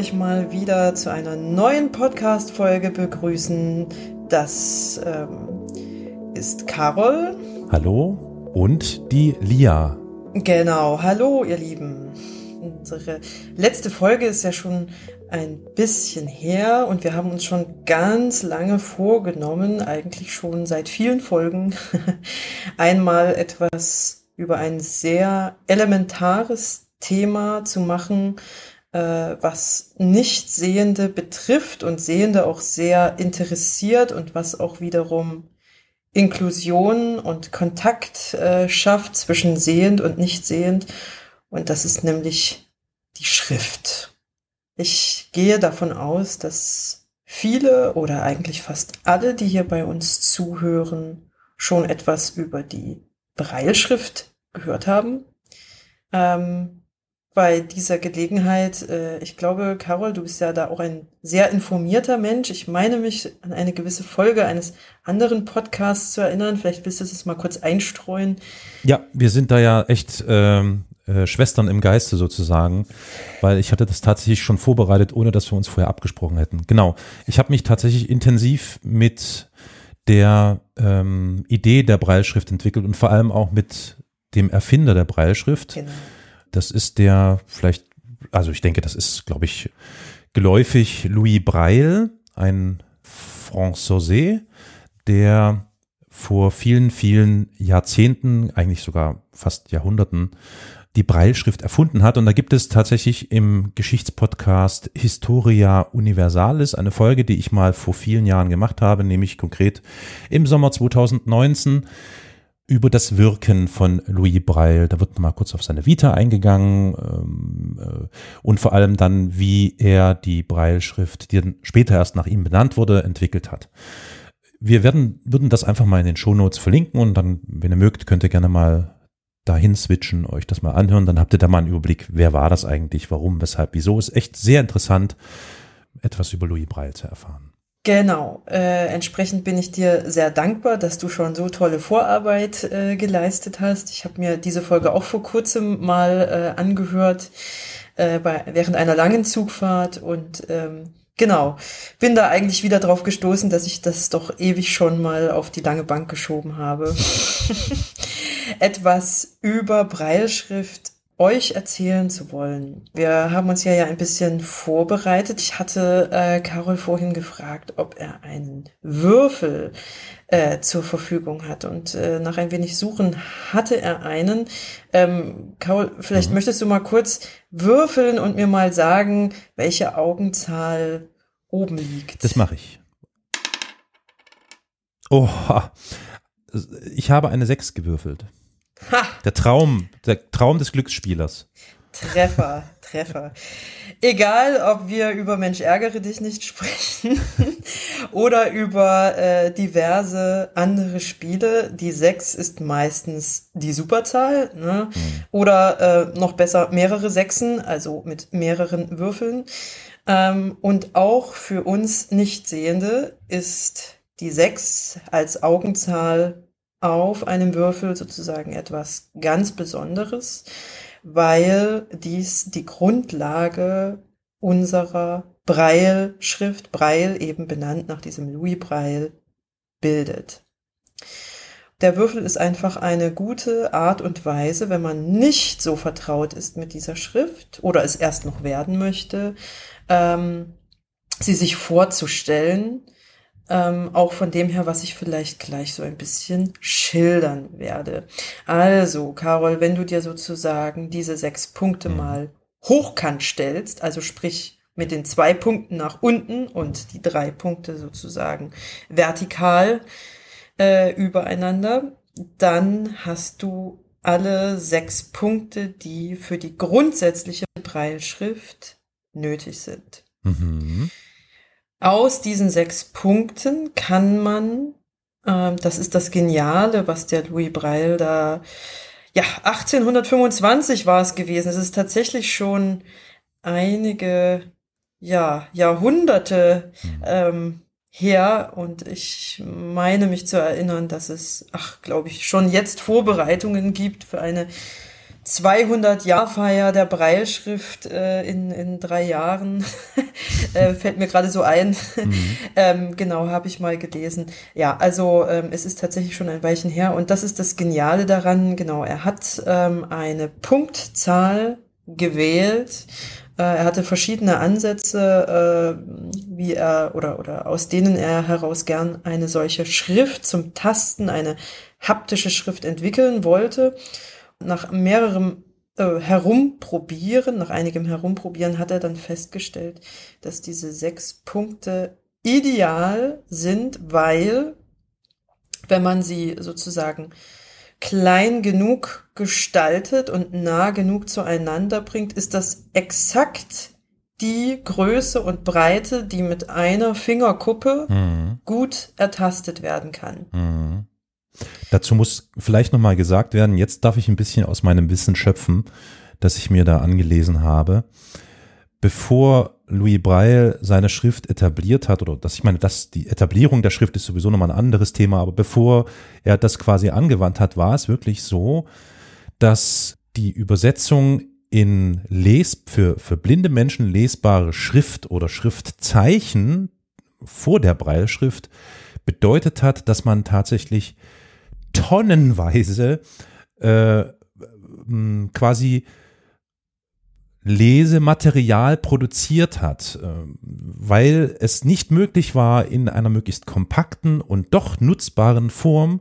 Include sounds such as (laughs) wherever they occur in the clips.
Euch mal wieder zu einer neuen Podcast-Folge begrüßen. Das ähm, ist Carol. Hallo und die Lia. Genau, hallo ihr Lieben. Unsere letzte Folge ist ja schon ein bisschen her und wir haben uns schon ganz lange vorgenommen, eigentlich schon seit vielen Folgen, (laughs) einmal etwas über ein sehr elementares Thema zu machen, was Nichtsehende betrifft und Sehende auch sehr interessiert und was auch wiederum Inklusion und Kontakt äh, schafft zwischen sehend und nicht sehend. Und das ist nämlich die Schrift. Ich gehe davon aus, dass viele oder eigentlich fast alle, die hier bei uns zuhören, schon etwas über die Breilschrift gehört haben. Ähm, bei dieser Gelegenheit, äh, ich glaube, Carol, du bist ja da auch ein sehr informierter Mensch. Ich meine mich an eine gewisse Folge eines anderen Podcasts zu erinnern. Vielleicht willst du es mal kurz einstreuen. Ja, wir sind da ja echt ähm, äh, Schwestern im Geiste sozusagen, weil ich hatte das tatsächlich schon vorbereitet, ohne dass wir uns vorher abgesprochen hätten. Genau. Ich habe mich tatsächlich intensiv mit der ähm, Idee der Breilschrift entwickelt und vor allem auch mit dem Erfinder der Breilschrift. Genau. Das ist der vielleicht, also ich denke, das ist, glaube ich, geläufig Louis Breil, ein Français, der vor vielen, vielen Jahrzehnten, eigentlich sogar fast Jahrhunderten, die Breilschrift erfunden hat. Und da gibt es tatsächlich im Geschichtspodcast Historia Universalis eine Folge, die ich mal vor vielen Jahren gemacht habe, nämlich konkret im Sommer 2019 über das Wirken von Louis Breil. Da wird mal kurz auf seine Vita eingegangen ähm, äh, und vor allem dann, wie er die Breilschrift, die dann später erst nach ihm benannt wurde, entwickelt hat. Wir werden, würden das einfach mal in den Shownotes verlinken und dann, wenn ihr mögt, könnt ihr gerne mal dahin switchen, euch das mal anhören, dann habt ihr da mal einen Überblick, wer war das eigentlich, warum, weshalb, wieso. Ist echt sehr interessant, etwas über Louis Braille zu erfahren. Genau, äh, entsprechend bin ich dir sehr dankbar, dass du schon so tolle Vorarbeit äh, geleistet hast. Ich habe mir diese Folge auch vor kurzem mal äh, angehört, äh, bei, während einer langen Zugfahrt und ähm, Genau. Bin da eigentlich wieder drauf gestoßen, dass ich das doch ewig schon mal auf die lange Bank geschoben habe. (laughs) Etwas über Breilschrift euch erzählen zu wollen. Wir haben uns ja ja ein bisschen vorbereitet. Ich hatte äh, Carol vorhin gefragt, ob er einen Würfel äh, zur Verfügung hat. Und äh, nach ein wenig Suchen hatte er einen. Ähm, Carol, vielleicht mhm. möchtest du mal kurz würfeln und mir mal sagen, welche Augenzahl oben liegt. Das mache ich. Oh, ich habe eine 6 gewürfelt. Ha. Der Traum, der Traum des Glücksspielers. Treffer, Treffer. Egal, ob wir über Mensch ärgere dich nicht sprechen (laughs) oder über äh, diverse andere Spiele, die 6 ist meistens die Superzahl. Ne? Mhm. Oder äh, noch besser mehrere Sechsen, also mit mehreren Würfeln. Ähm, und auch für uns Nichtsehende ist die 6 als Augenzahl auf einem Würfel sozusagen etwas ganz Besonderes, weil dies die Grundlage unserer Breil-Schrift, Breil eben benannt nach diesem Louis Breil, bildet. Der Würfel ist einfach eine gute Art und Weise, wenn man nicht so vertraut ist mit dieser Schrift oder es erst noch werden möchte, ähm, sie sich vorzustellen, ähm, auch von dem her, was ich vielleicht gleich so ein bisschen schildern werde. Also, Carol, wenn du dir sozusagen diese sechs Punkte mhm. mal hochkant stellst, also sprich mit den zwei Punkten nach unten und die drei Punkte sozusagen vertikal äh, übereinander, dann hast du alle sechs Punkte, die für die grundsätzliche Breilschrift nötig sind. Mhm. Aus diesen sechs Punkten kann man, äh, das ist das Geniale, was der Louis Breil da, ja, 1825 war es gewesen. Es ist tatsächlich schon einige, ja, Jahrhunderte mhm. ähm, her und ich meine mich zu erinnern, dass es, ach, glaube ich, schon jetzt Vorbereitungen gibt für eine 200-Jahr-Feier der Breilschrift äh, in, in drei Jahren. (laughs) äh, fällt mir gerade so ein. Mhm. (laughs) ähm, genau, habe ich mal gelesen. Ja, also ähm, es ist tatsächlich schon ein Weilchen her. Und das ist das Geniale daran. Genau, er hat ähm, eine Punktzahl gewählt. Äh, er hatte verschiedene Ansätze, äh, wie er oder, oder aus denen er heraus gern eine solche Schrift zum Tasten, eine haptische Schrift entwickeln wollte nach mehrerem äh, Herumprobieren, nach einigem Herumprobieren hat er dann festgestellt, dass diese sechs Punkte ideal sind, weil wenn man sie sozusagen klein genug gestaltet und nah genug zueinander bringt, ist das exakt die Größe und Breite, die mit einer Fingerkuppe mhm. gut ertastet werden kann. Mhm. Dazu muss vielleicht nochmal gesagt werden, jetzt darf ich ein bisschen aus meinem Wissen schöpfen, das ich mir da angelesen habe. Bevor Louis Braille seine Schrift etabliert hat, oder dass ich meine, dass die Etablierung der Schrift ist sowieso nochmal ein anderes Thema, aber bevor er das quasi angewandt hat, war es wirklich so, dass die Übersetzung in les für, für blinde Menschen lesbare Schrift oder Schriftzeichen vor der Braille-Schrift bedeutet hat, dass man tatsächlich tonnenweise äh, quasi Lesematerial produziert hat, äh, weil es nicht möglich war, in einer möglichst kompakten und doch nutzbaren Form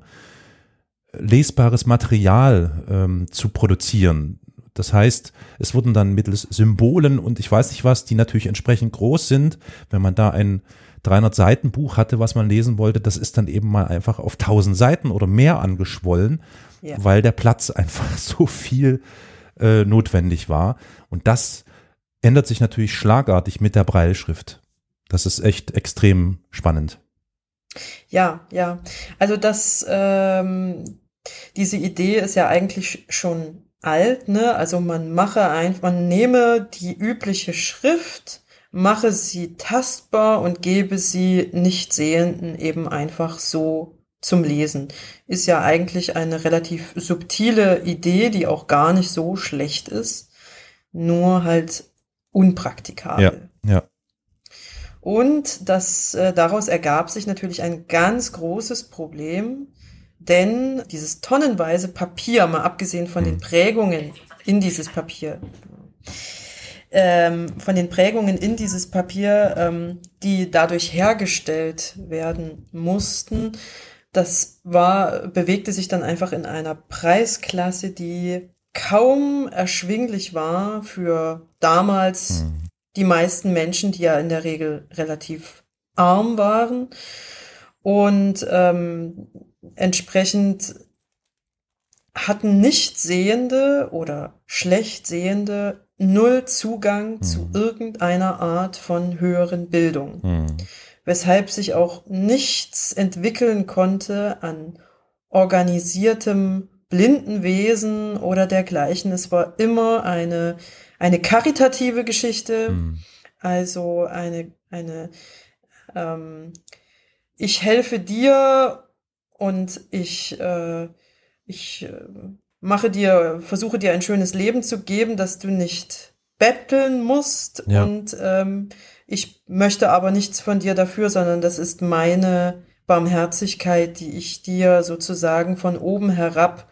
lesbares Material ähm, zu produzieren. Das heißt, es wurden dann mittels Symbolen und ich weiß nicht was, die natürlich entsprechend groß sind, wenn man da ein 300 Seiten Buch hatte, was man lesen wollte, das ist dann eben mal einfach auf 1000 Seiten oder mehr angeschwollen, ja. weil der Platz (laughs) einfach so viel äh, notwendig war. Und das ändert sich natürlich schlagartig mit der Breilschrift. Das ist echt extrem spannend. Ja, ja. Also das, ähm, diese Idee ist ja eigentlich schon alt, ne? Also man mache einfach, man nehme die übliche Schrift, mache sie tastbar und gebe sie nicht Sehenden eben einfach so zum Lesen. Ist ja eigentlich eine relativ subtile Idee, die auch gar nicht so schlecht ist, nur halt unpraktikabel. Ja, ja. Und das, äh, daraus ergab sich natürlich ein ganz großes Problem, denn dieses tonnenweise Papier, mal abgesehen von den hm. Prägungen in dieses Papier, ähm, von den Prägungen in dieses Papier, ähm, die dadurch hergestellt werden mussten, das war, bewegte sich dann einfach in einer Preisklasse, die kaum erschwinglich war für damals mhm. die meisten Menschen, die ja in der Regel relativ arm waren. Und ähm, entsprechend hatten Nichtsehende oder Schlechtsehende null Zugang mhm. zu irgendeiner Art von höheren Bildung, mhm. weshalb sich auch nichts entwickeln konnte an organisiertem Blindenwesen oder dergleichen. Es war immer eine, eine karitative Geschichte, mhm. also eine, eine, ähm, ich helfe dir und ich, äh, ich äh, mache dir, versuche dir ein schönes Leben zu geben, dass du nicht betteln musst ja. und ähm, ich möchte aber nichts von dir dafür, sondern das ist meine Barmherzigkeit, die ich dir sozusagen von oben herab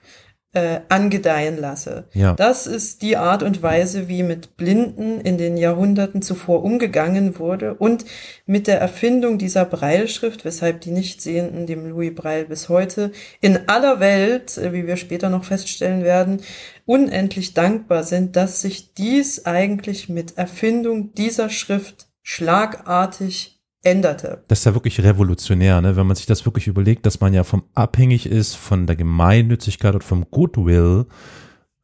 äh, angedeihen lasse. Ja. Das ist die Art und Weise, wie mit Blinden in den Jahrhunderten zuvor umgegangen wurde und mit der Erfindung dieser Breilschrift, weshalb die Nichtsehenden dem Louis Breil bis heute in aller Welt, äh, wie wir später noch feststellen werden, unendlich dankbar sind, dass sich dies eigentlich mit Erfindung dieser Schrift schlagartig änderte. Das ist ja wirklich revolutionär, ne? wenn man sich das wirklich überlegt, dass man ja vom abhängig ist von der Gemeinnützigkeit und vom Goodwill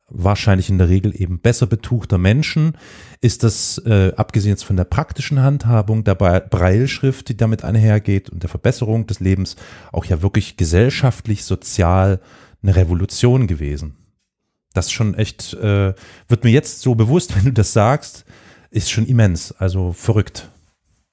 wahrscheinlich in der Regel eben besser betuchter Menschen, ist das, äh, abgesehen jetzt von der praktischen Handhabung der Breilschrift, die damit einhergeht und der Verbesserung des Lebens, auch ja wirklich gesellschaftlich, sozial eine Revolution gewesen. Das schon echt, äh, wird mir jetzt so bewusst, (laughs) wenn du das sagst, ist schon immens, also verrückt.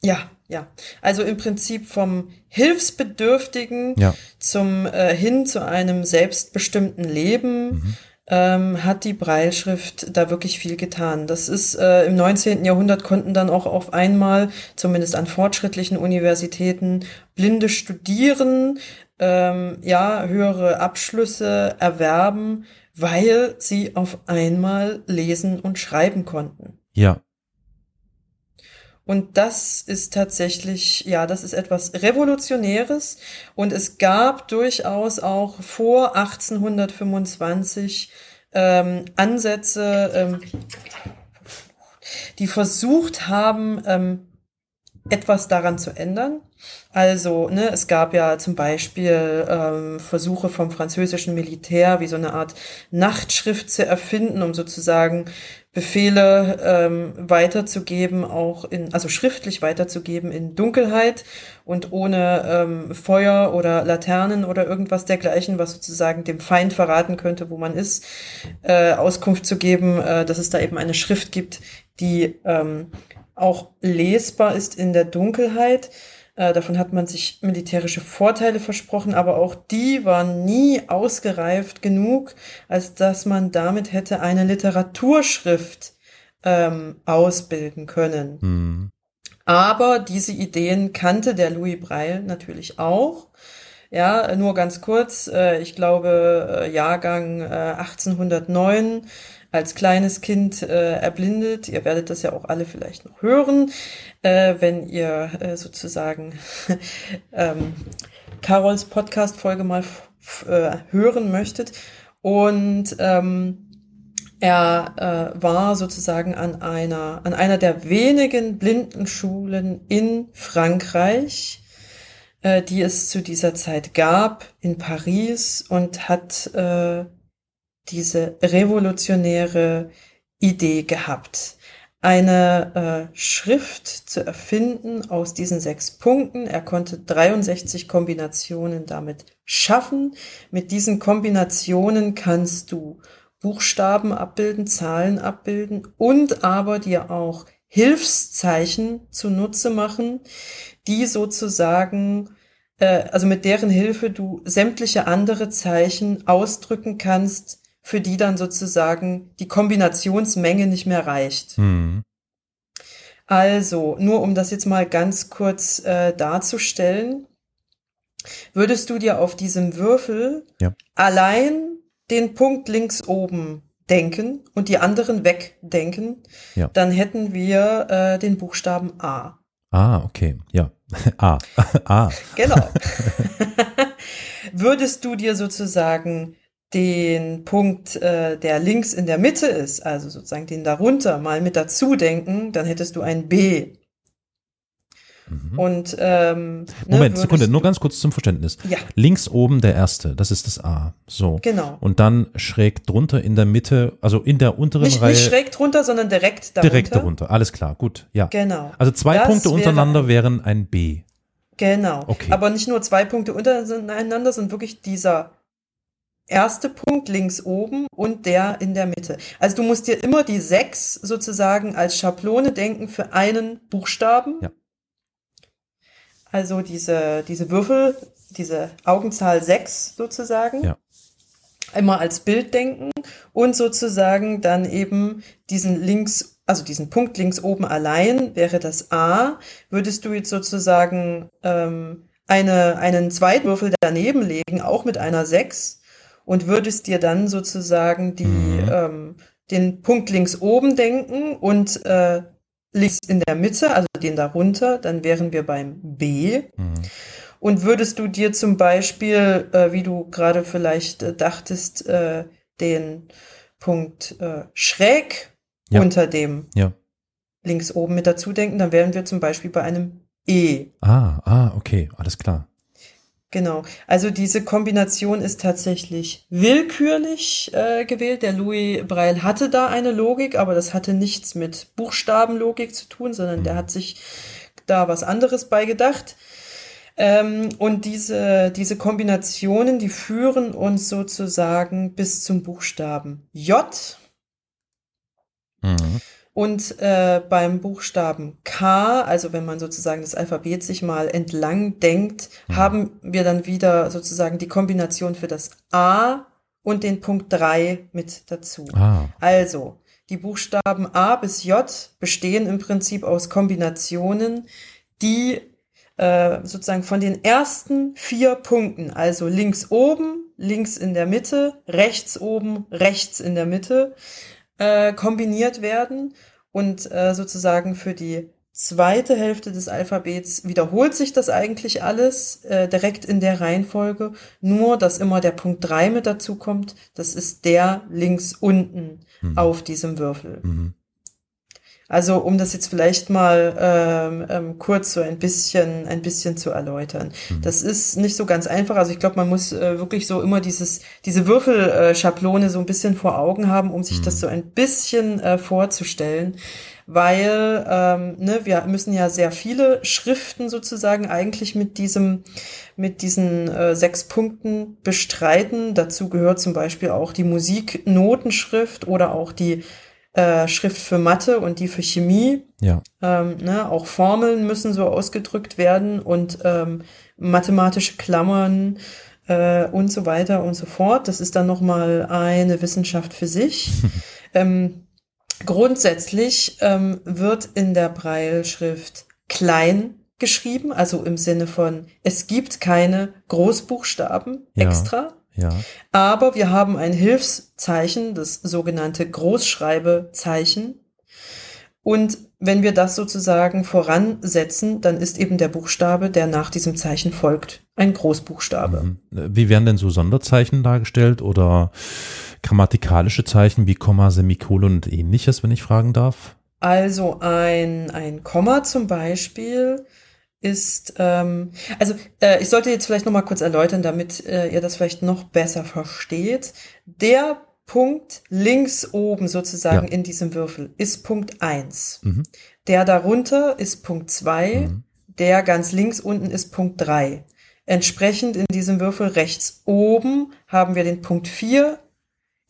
Ja, ja, also im Prinzip vom Hilfsbedürftigen ja. zum äh, hin zu einem selbstbestimmten Leben. Mhm. ähm, hat die Breilschrift da wirklich viel getan. Das ist äh, im 19. Jahrhundert konnten dann auch auf einmal, zumindest an fortschrittlichen Universitäten, Blinde studieren, ähm, ja, höhere Abschlüsse erwerben, weil sie auf einmal lesen und schreiben konnten. Ja. Und das ist tatsächlich, ja, das ist etwas Revolutionäres. Und es gab durchaus auch vor 1825 ähm, Ansätze, ähm, die versucht haben, ähm, etwas daran zu ändern. Also, ne, es gab ja zum Beispiel ähm, Versuche vom französischen Militär, wie so eine Art Nachtschrift zu erfinden, um sozusagen Befehle ähm, weiterzugeben, auch in, also schriftlich weiterzugeben in Dunkelheit und ohne ähm, Feuer oder Laternen oder irgendwas dergleichen, was sozusagen dem Feind verraten könnte, wo man ist, äh, Auskunft zu geben, äh, dass es da eben eine Schrift gibt, die ähm, auch lesbar ist in der Dunkelheit. Äh, davon hat man sich militärische Vorteile versprochen, aber auch die waren nie ausgereift genug, als dass man damit hätte eine Literaturschrift ähm, ausbilden können. Mhm. Aber diese Ideen kannte der Louis Breil natürlich auch. Ja, nur ganz kurz, äh, ich glaube, äh, Jahrgang 1809 als kleines Kind äh, erblindet. Ihr werdet das ja auch alle vielleicht noch hören, äh, wenn ihr äh, sozusagen (laughs) ähm, Carols Podcast-Folge mal äh, hören möchtet. Und ähm, er äh, war sozusagen an einer, an einer der wenigen Blindenschulen in Frankreich, äh, die es zu dieser Zeit gab, in Paris und hat äh, diese revolutionäre Idee gehabt, eine äh, Schrift zu erfinden aus diesen sechs Punkten. Er konnte 63 Kombinationen damit schaffen. Mit diesen Kombinationen kannst du Buchstaben abbilden, Zahlen abbilden und aber dir auch Hilfszeichen zunutze machen, die sozusagen äh, also mit deren Hilfe du sämtliche andere Zeichen ausdrücken kannst, für die dann sozusagen die Kombinationsmenge nicht mehr reicht. Mhm. Also, nur um das jetzt mal ganz kurz äh, darzustellen, würdest du dir auf diesem Würfel ja. allein den Punkt links oben denken und die anderen wegdenken, ja. dann hätten wir äh, den Buchstaben A. Ah, okay, ja. (laughs) A. (laughs) A. Genau. (laughs) Würdest du dir sozusagen den Punkt, äh, der links in der Mitte ist, also sozusagen den darunter mal mit dazu denken, dann hättest du ein B. Mhm. Und ähm, ne, Moment, ne, Sekunde, nur ganz kurz zum Verständnis. Ja. Links oben der erste, das ist das A. So. Genau. Und dann schräg drunter in der Mitte, also in der unteren nicht, Reihe. Nicht schräg drunter, sondern direkt darunter. Direkt darunter, alles klar, gut, ja. Genau. Also zwei das Punkte untereinander wäre wären ein B. Genau. Okay. Aber nicht nur zwei Punkte untereinander, sondern wirklich dieser erste Punkt links oben und der in der Mitte. Also du musst dir immer die sechs sozusagen als Schablone denken für einen Buchstaben. Ja. Also diese, diese Würfel, diese Augenzahl sechs sozusagen. Ja. Immer als Bild denken und sozusagen dann eben diesen links, also diesen Punkt links oben allein wäre das A. Würdest du jetzt sozusagen ähm, eine, einen Zweitwürfel daneben legen, auch mit einer sechs und würdest dir dann sozusagen die, mhm. ähm, den Punkt links oben denken und äh, links in der Mitte, also den darunter, dann wären wir beim B. Mhm. Und würdest du dir zum Beispiel, äh, wie du gerade vielleicht äh, dachtest, äh, den Punkt äh, schräg ja. unter dem ja. links oben mit dazu denken, dann wären wir zum Beispiel bei einem E. Ah, ah, okay, alles klar. Genau. Also diese Kombination ist tatsächlich willkürlich äh, gewählt. Der Louis Breil hatte da eine Logik, aber das hatte nichts mit Buchstabenlogik zu tun, sondern der mhm. hat sich da was anderes beigedacht. Ähm, und diese, diese Kombinationen, die führen uns sozusagen bis zum Buchstaben J. Mhm. Und äh, beim Buchstaben K, also wenn man sozusagen das Alphabet sich mal entlang denkt, mhm. haben wir dann wieder sozusagen die Kombination für das A und den Punkt 3 mit dazu. Ah. Also, die Buchstaben A bis J bestehen im Prinzip aus Kombinationen, die äh, sozusagen von den ersten vier Punkten, also links oben, links in der Mitte, rechts oben, rechts in der Mitte, äh, kombiniert werden und äh, sozusagen für die zweite Hälfte des Alphabets wiederholt sich das eigentlich alles äh, direkt in der Reihenfolge, nur dass immer der Punkt 3 mit dazu kommt, das ist der links unten mhm. auf diesem Würfel. Mhm. Also um das jetzt vielleicht mal ähm, ähm, kurz so ein bisschen, ein bisschen zu erläutern. Mhm. Das ist nicht so ganz einfach. Also ich glaube, man muss äh, wirklich so immer dieses, diese Würfelschablone so ein bisschen vor Augen haben, um sich mhm. das so ein bisschen äh, vorzustellen. Weil ähm, ne, wir müssen ja sehr viele Schriften sozusagen eigentlich mit diesem, mit diesen äh, sechs Punkten bestreiten. Dazu gehört zum Beispiel auch die Musiknotenschrift oder auch die äh, Schrift für Mathe und die für Chemie. Ja. Ähm, ne, auch Formeln müssen so ausgedrückt werden und ähm, mathematische Klammern äh, und so weiter und so fort. Das ist dann nochmal eine Wissenschaft für sich. (laughs) ähm, grundsätzlich ähm, wird in der Breilschrift klein geschrieben, also im Sinne von, es gibt keine Großbuchstaben ja. extra. Ja. Aber wir haben ein Hilfszeichen, das sogenannte Großschreibezeichen. Und wenn wir das sozusagen voransetzen, dann ist eben der Buchstabe, der nach diesem Zeichen folgt, ein Großbuchstabe. Mhm. Wie werden denn so Sonderzeichen dargestellt oder grammatikalische Zeichen wie Komma, Semikolon und ähnliches, wenn ich fragen darf? Also ein, ein Komma zum Beispiel ist, ähm, also äh, ich sollte jetzt vielleicht noch mal kurz erläutern, damit äh, ihr das vielleicht noch besser versteht. Der Punkt links oben sozusagen ja. in diesem Würfel ist Punkt eins. Mhm. Der darunter ist Punkt zwei. Mhm. Der ganz links unten ist Punkt drei. Entsprechend in diesem Würfel rechts oben haben wir den Punkt vier.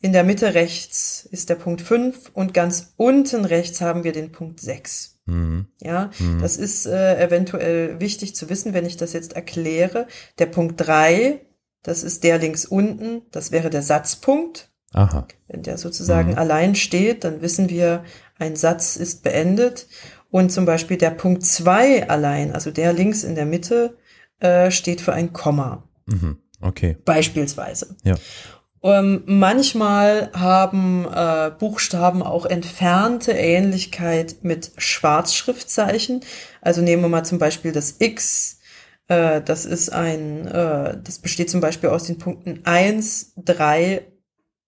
In der Mitte rechts ist der Punkt fünf und ganz unten rechts haben wir den Punkt sechs. Mhm. Ja, mhm. das ist äh, eventuell wichtig zu wissen, wenn ich das jetzt erkläre. Der Punkt drei, das ist der links unten, das wäre der Satzpunkt. Aha. Wenn der sozusagen mhm. allein steht, dann wissen wir, ein Satz ist beendet. Und zum Beispiel der Punkt zwei allein, also der links in der Mitte, äh, steht für ein Komma. Mhm. Okay. Beispielsweise. Ja. Ähm, manchmal haben äh, Buchstaben auch entfernte Ähnlichkeit mit Schwarzschriftzeichen. Also nehmen wir mal zum Beispiel das X. Äh, das ist ein, äh, das besteht zum Beispiel aus den Punkten eins, drei,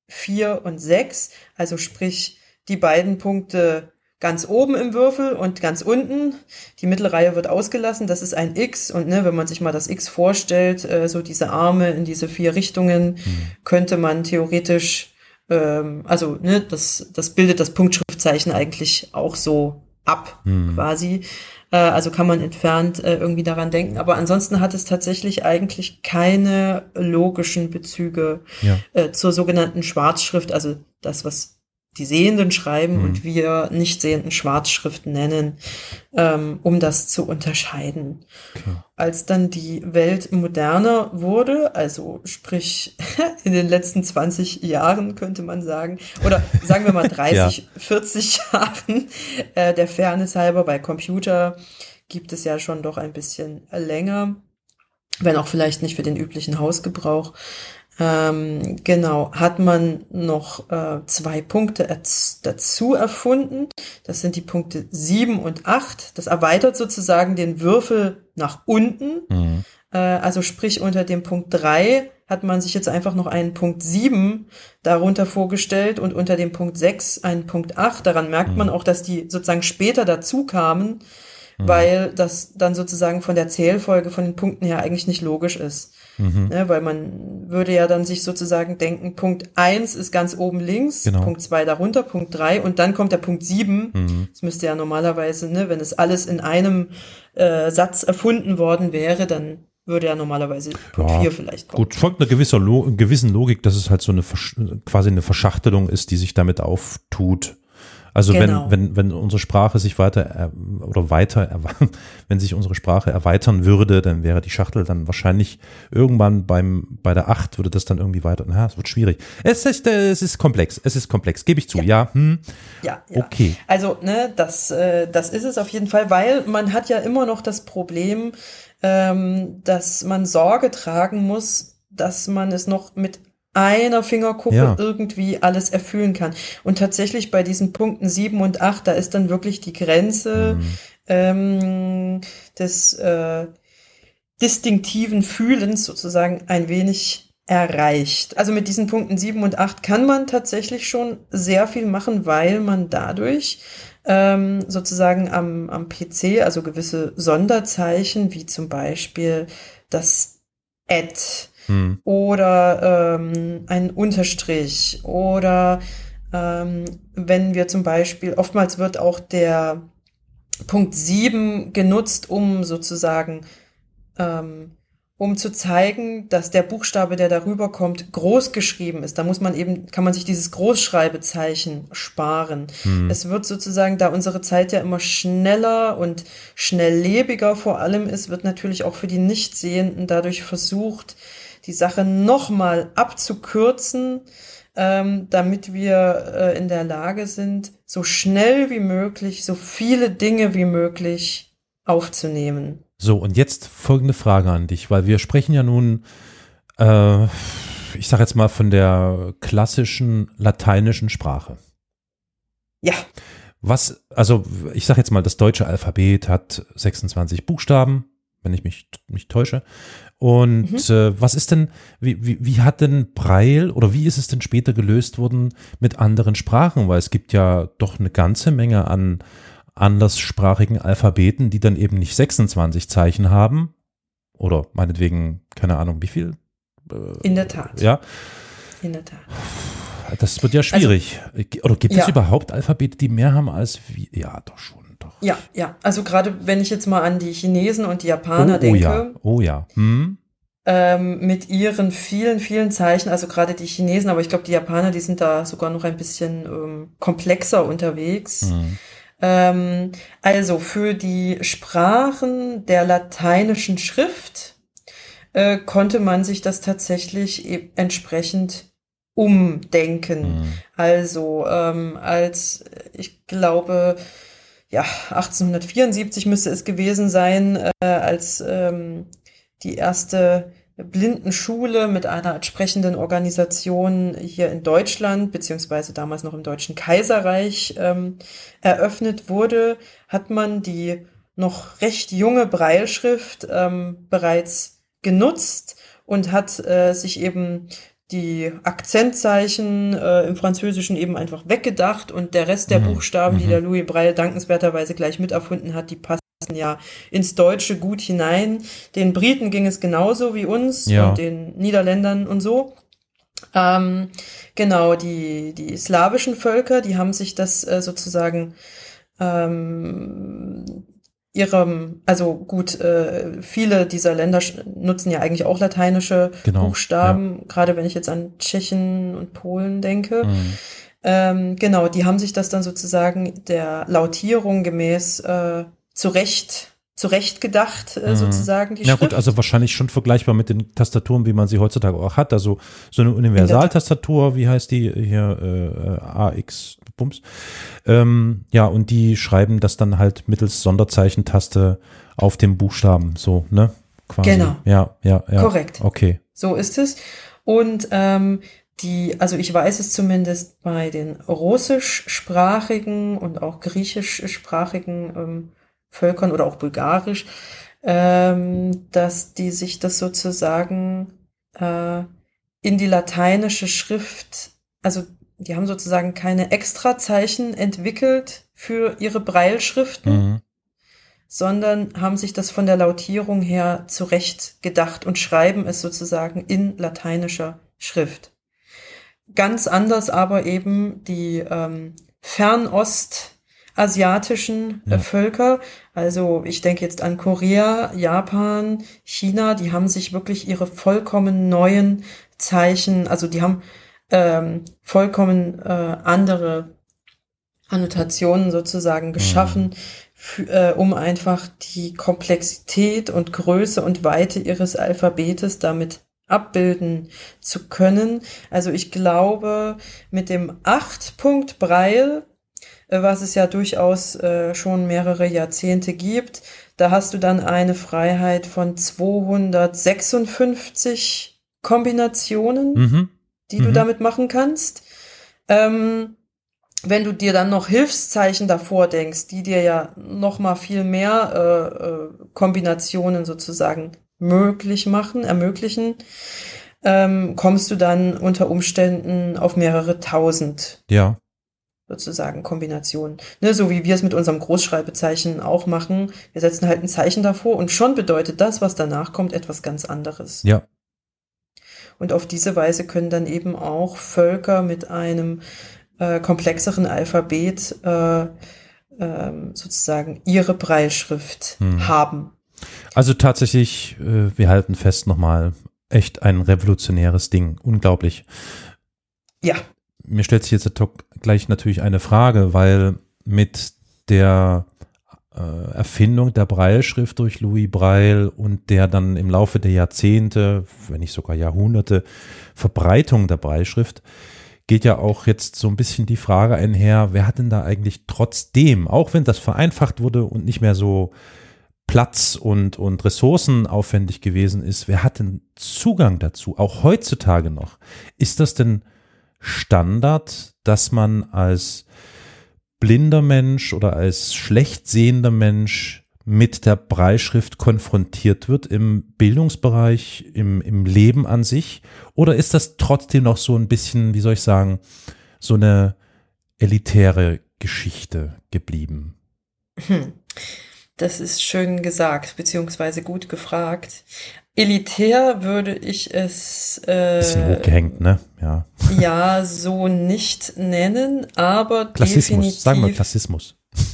vier und sechs. Also sprich, die beiden Punkte ganz oben im Würfel und ganz unten. Die Mittelreihe wird ausgelassen. Das ist ein X. Und ne, wenn man sich mal das X vorstellt, äh, so diese Arme in diese vier Richtungen, mhm. könnte man theoretisch, ähm, also ne, das, das bildet das Punktschriftzeichen eigentlich auch so ab, mhm. quasi. Äh, also kann man entfernt äh, irgendwie daran denken. Aber ansonsten hat es tatsächlich eigentlich keine logischen Bezüge ja. äh, zur sogenannten Schwarzschrift, also das, was die Sehenden schreiben mhm. und wir nicht sehenden Schwarzschrift nennen, ähm, um das zu unterscheiden. Okay. Als dann die Welt moderner wurde, also sprich (laughs) in den letzten 20 Jahren könnte man sagen, oder sagen wir mal (laughs) 30, ja. 40 Jahren, äh, der Fairness halber, bei Computer gibt es ja schon doch ein bisschen länger, wenn auch vielleicht nicht für den üblichen Hausgebrauch. Ähm, genau, hat man noch äh, zwei Punkte dazu erfunden. Das sind die Punkte sieben und acht. Das erweitert sozusagen den Würfel nach unten. Mhm. Äh, also sprich unter dem Punkt drei hat man sich jetzt einfach noch einen Punkt sieben darunter vorgestellt und unter dem Punkt sechs einen Punkt acht. Daran merkt mhm. man auch, dass die sozusagen später dazu kamen, mhm. weil das dann sozusagen von der Zählfolge von den Punkten her eigentlich nicht logisch ist. Mhm. Ne, weil man würde ja dann sich sozusagen denken, Punkt eins ist ganz oben links, genau. Punkt zwei darunter, Punkt drei und dann kommt der Punkt sieben. Mhm. Das müsste ja normalerweise, ne, wenn es alles in einem äh, Satz erfunden worden wäre, dann würde ja normalerweise Punkt ja, 4 vielleicht kommen. Gut, folgt einer gewisser Lo gewissen Logik, dass es halt so eine quasi eine Verschachtelung ist, die sich damit auftut. Also Genau. wenn, wenn, wenn unsere Sprache sich weiter er- oder weiter, (laughs) wenn sich unsere Sprache erweitern würde, dann wäre die Schachtel dann wahrscheinlich irgendwann beim, bei der 8 würde das dann irgendwie weiter, na, es wird schwierig. Es ist, äh, es ist komplex, es ist komplex, gebe ich zu, ja, hm, Ja, ja. okay. Also, ne, das, äh, das ist es auf jeden Fall, weil man hat ja immer noch das Problem, ähm, dass man Sorge tragen muss, dass man es noch mit einer Fingerkuppe Ja. irgendwie alles erfüllen kann. Und tatsächlich bei diesen Punkten 7 und 8, da ist dann wirklich die Grenze Mhm. ähm, des äh, distinktiven Fühlens sozusagen ein wenig erreicht. Also mit diesen Punkten 7 und 8 kann man tatsächlich schon sehr viel machen, weil man dadurch ähm, sozusagen am, am PC, also gewisse Sonderzeichen, wie zum Beispiel das Add Hm. oder ähm, ein Unterstrich oder ähm, wenn wir zum Beispiel, oftmals wird auch der Punkt 7 genutzt, um sozusagen, ähm, um zu zeigen, dass der Buchstabe, der darüber kommt, groß geschrieben ist. Da muss man eben, kann man sich dieses Großschreibezeichen sparen. Hm. Es wird sozusagen, da unsere Zeit ja immer schneller und schnelllebiger vor allem ist, wird natürlich auch für die Nichtsehenden dadurch versucht, die Sache nochmal abzukürzen, ähm, damit wir äh, in der Lage sind, so schnell wie möglich, so viele Dinge wie möglich aufzunehmen. So, und jetzt folgende Frage an dich, weil wir sprechen ja nun, äh, ich sage jetzt mal von der klassischen lateinischen Sprache. Ja, Was, also ich sage jetzt mal, das deutsche Alphabet hat 26 Buchstaben, wenn ich mich nicht täusche. Und äh, was ist denn, wie, wie, wie hat denn Braille oder wie ist es denn später gelöst worden mit anderen Sprachen? Weil es gibt ja doch eine ganze Menge an anderssprachigen Alphabeten, die dann eben nicht 26 Zeichen haben. Oder meinetwegen, keine Ahnung, wie viel? in der Tat. Ja, In der Tat. das wird ja schwierig. oder gibt es ja. überhaupt Alphabete, die mehr haben als wie? Ja, doch schon. Ja, ja. Also gerade wenn ich jetzt mal an die Chinesen und die Japaner oh, oh denke, ja, oh ja. Hm? ähm, mit ihren vielen, vielen Zeichen, also gerade die Chinesen, aber ich glaube, die Japaner, die sind da sogar noch ein bisschen ähm, komplexer unterwegs. Hm. Ähm, also für die Sprachen der lateinischen Schrift äh, konnte man sich das tatsächlich e entsprechend umdenken. Hm. Also ähm, als ich glaube, ja, 1874 müsste es gewesen sein, äh, als ähm, die erste Blindenschule mit einer entsprechenden Organisation hier in Deutschland, beziehungsweise damals noch im Deutschen Kaiserreich ähm, eröffnet wurde, hat man die noch recht junge Breilschrift ähm, bereits genutzt und hat äh, sich eben die Akzentzeichen äh, im Französischen eben einfach weggedacht und der Rest der Mhm. Buchstaben, die Mhm. der Louis Braille dankenswerterweise gleich miterfunden hat, die passen ja ins Deutsche gut hinein. Den Briten ging es genauso wie uns Ja. und den Niederländern und so. Ähm, genau, die, die slawischen Völker, die haben sich das äh, sozusagen ähm, ihrem, also gut, äh, viele dieser Länder nutzen ja eigentlich auch lateinische Genau, Buchstaben, gerade wenn ich jetzt an Tschechen und Polen denke. Hm. Ähm, genau, die haben sich das dann sozusagen der Lautierung gemäß äh, zurecht, zurecht gedacht, äh, Mhm. sozusagen die Na Schrift. gut, also wahrscheinlich schon vergleichbar mit den Tastaturen, wie man sie heutzutage auch hat. Also so eine Universaltastatur, wie heißt die hier, äh, AX Bums. Ähm, ja, und die schreiben das dann halt mittels Sonderzeichentaste auf dem Buchstaben, so, ne? Quasi. Genau. Ja, ja, ja. Korrekt. Okay. So ist es. Und ähm, die, also ich weiß es zumindest bei den russischsprachigen und auch griechischsprachigen ähm, Völkern oder auch bulgarisch, ähm, dass die sich das sozusagen äh, in die lateinische Schrift, also die haben sozusagen keine Extrazeichen entwickelt für ihre Breilschriften, Mhm. sondern haben sich das von der Lautierung her zurecht gedacht und schreiben es sozusagen in lateinischer Schrift. Ganz anders aber eben die ähm, fernostasiatischen Ja. äh, Völker, also ich denke jetzt an Korea, Japan, China, die haben sich wirklich ihre vollkommen neuen Zeichen, also die haben ähm, vollkommen äh, andere Annotationen sozusagen geschaffen, für, äh, um einfach die Komplexität und Größe und Weite ihres Alphabetes damit abbilden zu können. Also ich glaube, mit dem 8-Punkt Braille, äh, was es ja durchaus äh, schon mehrere Jahrzehnte gibt, da hast du dann eine Freiheit von 256 Kombinationen, Mhm. die du Mhm. damit machen kannst. Ähm, wenn du dir dann noch Hilfszeichen davor denkst, die dir ja noch mal viel mehr äh, äh, Kombinationen sozusagen möglich machen, ermöglichen, ähm, kommst du dann unter Umständen auf mehrere tausend Ja. Sozusagen Kombinationen. Ne, so wie wir es mit unserem Großschreibezeichen auch machen. Wir setzen halt ein Zeichen davor und schon bedeutet das, was danach kommt, etwas ganz anderes. Ja. Und auf diese Weise können dann eben auch Völker mit einem äh, komplexeren Alphabet äh, ähm, sozusagen ihre Breilschrift Hm. haben. Also tatsächlich, äh, wir halten fest nochmal, echt ein revolutionäres Ding. Unglaublich. Ja, Mir stellt sich jetzt gleich natürlich eine Frage, weil mit der äh, Erfindung der Breilschrift durch Louis Braille und der dann im Laufe der Jahrzehnte, wenn nicht sogar Jahrhunderte, Verbreitung der Breilschrift, geht ja auch jetzt so ein bisschen die Frage einher, wer hat denn da eigentlich trotzdem, auch wenn das vereinfacht wurde und nicht mehr so Platz und, und ressourcenaufwendig gewesen ist, wer hat denn Zugang dazu, auch heutzutage noch? Ist das denn Standard, dass man als blinder Mensch oder als schlecht sehender Mensch mit der Breitschrift konfrontiert wird im Bildungsbereich, im, im Leben an sich? Oder ist das trotzdem noch so ein bisschen, wie soll ich sagen, so eine elitäre Geschichte geblieben? Hm. Das ist schön gesagt, beziehungsweise gut gefragt. Elitär würde ich es Bisschen äh, hochgehängt, ne? Ja. ja so nicht nennen, aber Klassismus, sagen wir Klassismus. (laughs)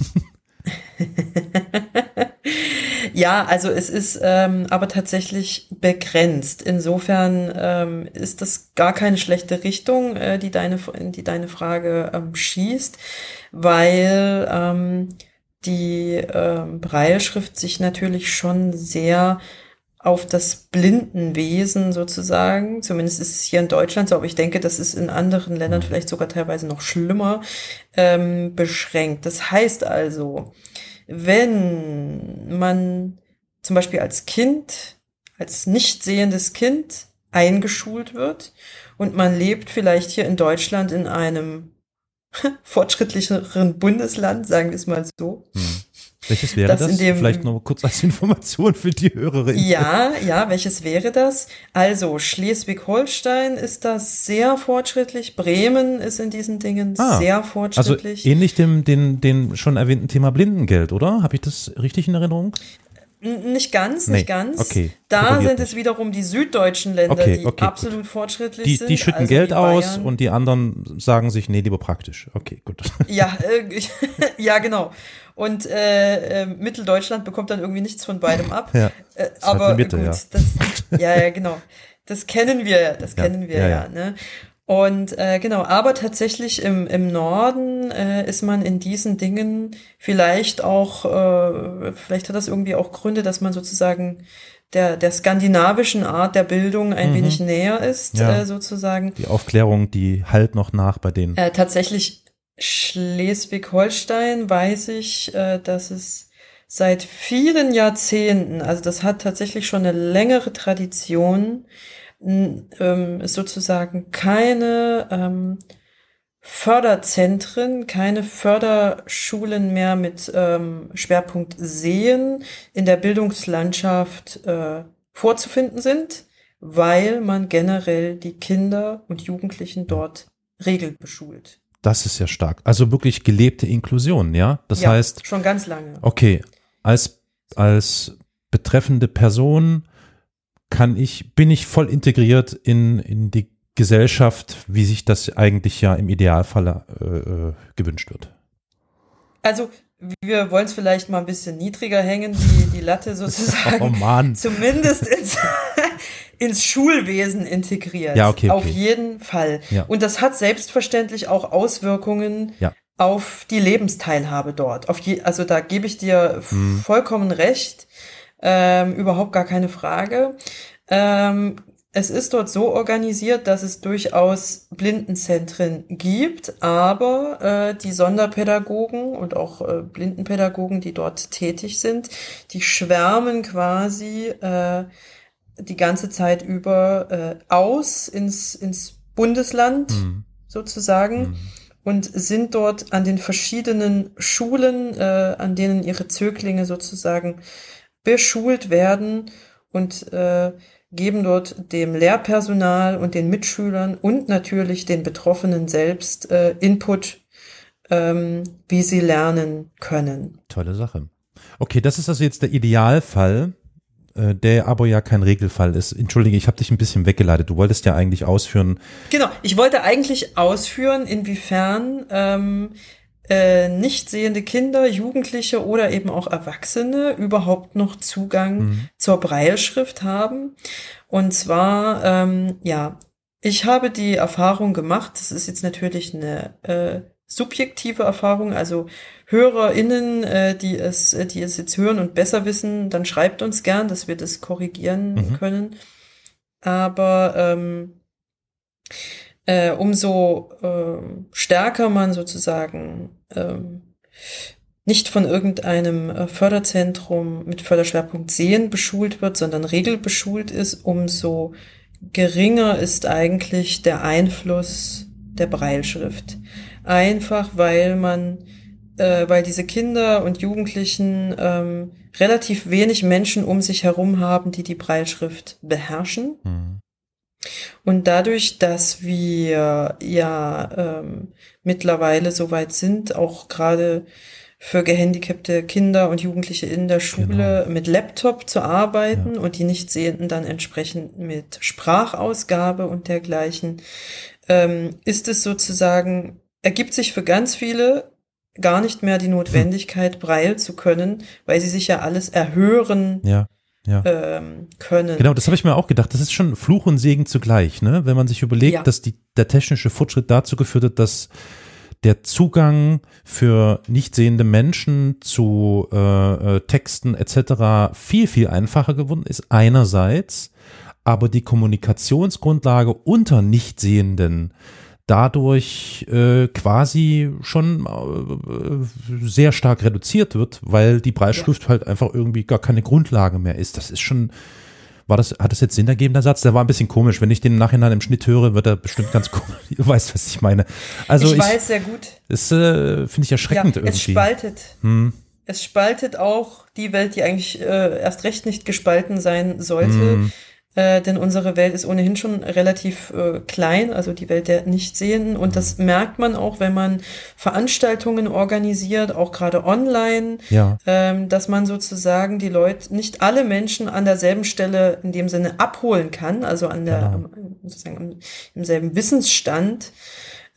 Ja, also es ist ähm, aber tatsächlich begrenzt. Insofern ähm, ist das gar keine schlechte Richtung, äh, die deine, die deine Frage ähm, schießt, weil ähm, die ähm, Breilschrift sich natürlich schon sehr auf das Blindenwesen sozusagen, zumindest ist es hier in Deutschland so, aber ich denke, das ist in anderen Ländern vielleicht sogar teilweise noch schlimmer, ähm, beschränkt. Das heißt also, wenn man zum Beispiel als Kind, als nicht sehendes Kind eingeschult wird und man lebt vielleicht hier in Deutschland in einem (laughs) fortschrittlicheren Bundesland, sagen wir es mal so. Hm. Welches wäre Das das? dem- Vielleicht noch kurz als Information für die Hörerin. Ja, ja, welches wäre das? Also, Schleswig-Holstein ist das sehr fortschrittlich. Bremen ist in diesen Dingen Ah, sehr Also fortschrittlich. ähnlich dem, dem, dem schon erwähnten Thema Blindengeld, oder? Habe ich das richtig in Erinnerung? Nicht ganz, Nee, nicht ganz. okay, Da sind es wiederum die süddeutschen Länder, Okay, die okay, absolut fortschrittlich Die, sind. die schütten also Geld wie aus und die anderen sagen sich, nee, lieber praktisch. Okay, gut. (laughs) Ja, äh, (laughs) ja, genau. Und äh, äh, Mitteldeutschland bekommt dann irgendwie nichts von beidem ab. Ja, äh, halt aber die Mitte, gut, ja. das, ja, ja, genau. Das kennen wir, ja, das Ja, kennen wir ja, ja, ja. ne? Und äh, genau, aber tatsächlich im, im Norden äh, ist man in diesen Dingen vielleicht auch, äh, vielleicht hat das irgendwie auch Gründe, dass man sozusagen der, der skandinavischen Art der Bildung ein Mhm. wenig näher ist, Ja. äh, sozusagen. Die Aufklärung, die halt noch nach bei denen. Äh, tatsächlich Schleswig-Holstein weiß ich, äh, dass es seit vielen Jahrzehnten, also das hat tatsächlich schon eine längere Tradition, ähm, sozusagen keine ähm, Förderzentren, keine Förderschulen mehr mit ähm, Schwerpunkt Sehen in der Bildungslandschaft äh, vorzufinden sind, weil man generell die Kinder und Jugendlichen dort regelt beschult. Das ist ja stark. Also wirklich gelebte Inklusion, ja? Das ja, heißt, schon ganz lange. okay, als, als betreffende Person kann ich, bin ich voll integriert in, in die Gesellschaft, wie sich das eigentlich ja im Idealfall äh, äh, gewünscht wird. Also wir wollen es vielleicht mal ein bisschen niedriger hängen, die, die Latte (laughs) sozusagen. Oh Mann. Zumindest ins, (laughs) ins Schulwesen integriert. Ja, okay, Auf okay. jeden Fall. Ja. Und das hat selbstverständlich auch Auswirkungen Ja. auf die Lebensteilhabe dort. Auf je, also da gebe ich dir Mhm. vollkommen recht. Ähm, überhaupt gar keine Frage. Ähm, es ist dort so organisiert, dass es durchaus Blindenzentren gibt, aber äh, die Sonderpädagogen und auch äh, Blindenpädagogen, die dort tätig sind, die schwärmen quasi äh, die ganze Zeit über äh, aus ins, ins Bundesland Mhm. sozusagen Mhm. und sind dort an den verschiedenen Schulen, äh, an denen ihre Zöglinge sozusagen beschult werden und äh, geben dort dem Lehrpersonal und den Mitschülern und natürlich den Betroffenen selbst äh, Input, ähm, wie sie lernen können. Tolle Sache. Okay, das ist also jetzt der Idealfall, äh, der aber ja kein Regelfall ist. Entschuldige, ich habe dich ein bisschen weggeleitet. Du wolltest ja eigentlich ausführen. Genau, ich wollte eigentlich ausführen, inwiefern ähm, äh, nicht sehende Kinder, Jugendliche oder eben auch Erwachsene überhaupt noch Zugang Mhm. zur Breilschrift haben. Und zwar, ähm, ja, ich habe die Erfahrung gemacht, das ist jetzt natürlich eine äh, subjektive Erfahrung, also HörerInnen, äh, die es, äh, die es jetzt hören und besser wissen, dann schreibt uns gern, dass wir das korrigieren Mhm. können. Aber ähm, äh, umso ähm, stärker man sozusagen ähm, nicht von irgendeinem äh, Förderzentrum mit Förderschwerpunkt Sehen beschult wird, sondern regelbeschult ist, umso geringer ist eigentlich der Einfluss der Breilschrift. Einfach weil man, äh, weil diese Kinder und Jugendlichen ähm, relativ wenig Menschen um sich herum haben, die die Breilschrift beherrschen. Mhm. Und dadurch, dass wir ja ähm, mittlerweile so weit sind, auch gerade für gehandicapte Kinder und Jugendliche in der Schule mit Laptop zu arbeiten und die Nichtsehenden dann entsprechend mit Sprachausgabe und dergleichen, ähm, ist es sozusagen, ergibt sich für ganz viele gar nicht mehr die Notwendigkeit, Braille zu können, weil sie sich ja alles erhören Ja, ja. ähm, können. Genau, das habe ich mir auch gedacht. Das ist schon Fluch und Segen zugleich, ne? Wenn man sich überlegt, Ja. dass die, der technische Fortschritt dazu geführt hat, dass der Zugang für nicht sehende Menschen zu äh, äh, Texten etc. viel, viel einfacher geworden ist, einerseits, aber die Kommunikationsgrundlage unter Nichtsehenden dadurch äh, quasi schon äh, sehr stark reduziert wird, weil die Preisschrift halt einfach irgendwie gar keine Grundlage mehr ist. Das ist schon, war das, hat das jetzt Sinn ergeben, der Satz? Der war ein bisschen komisch. Wenn ich den im Nachhinein im Schnitt höre, wird er bestimmt ganz komisch. (laughs) Ihr weißt, was ich meine. Also ich, ich, weiß sehr gut. das äh, finde ich erschreckend ja, irgendwie. Es spaltet. Hm, Es spaltet auch die Welt, die eigentlich äh, erst recht nicht gespalten sein sollte. hm, Äh, denn unsere Welt ist ohnehin schon relativ äh, klein, also die Welt der Nichtsehenden. Und das merkt man auch, wenn man Veranstaltungen organisiert, auch gerade online, ja, ähm, dass man sozusagen die Leute, nicht alle Menschen an derselben Stelle in dem Sinne abholen kann, also an der, Genau. am, sozusagen am, im selben Wissensstand,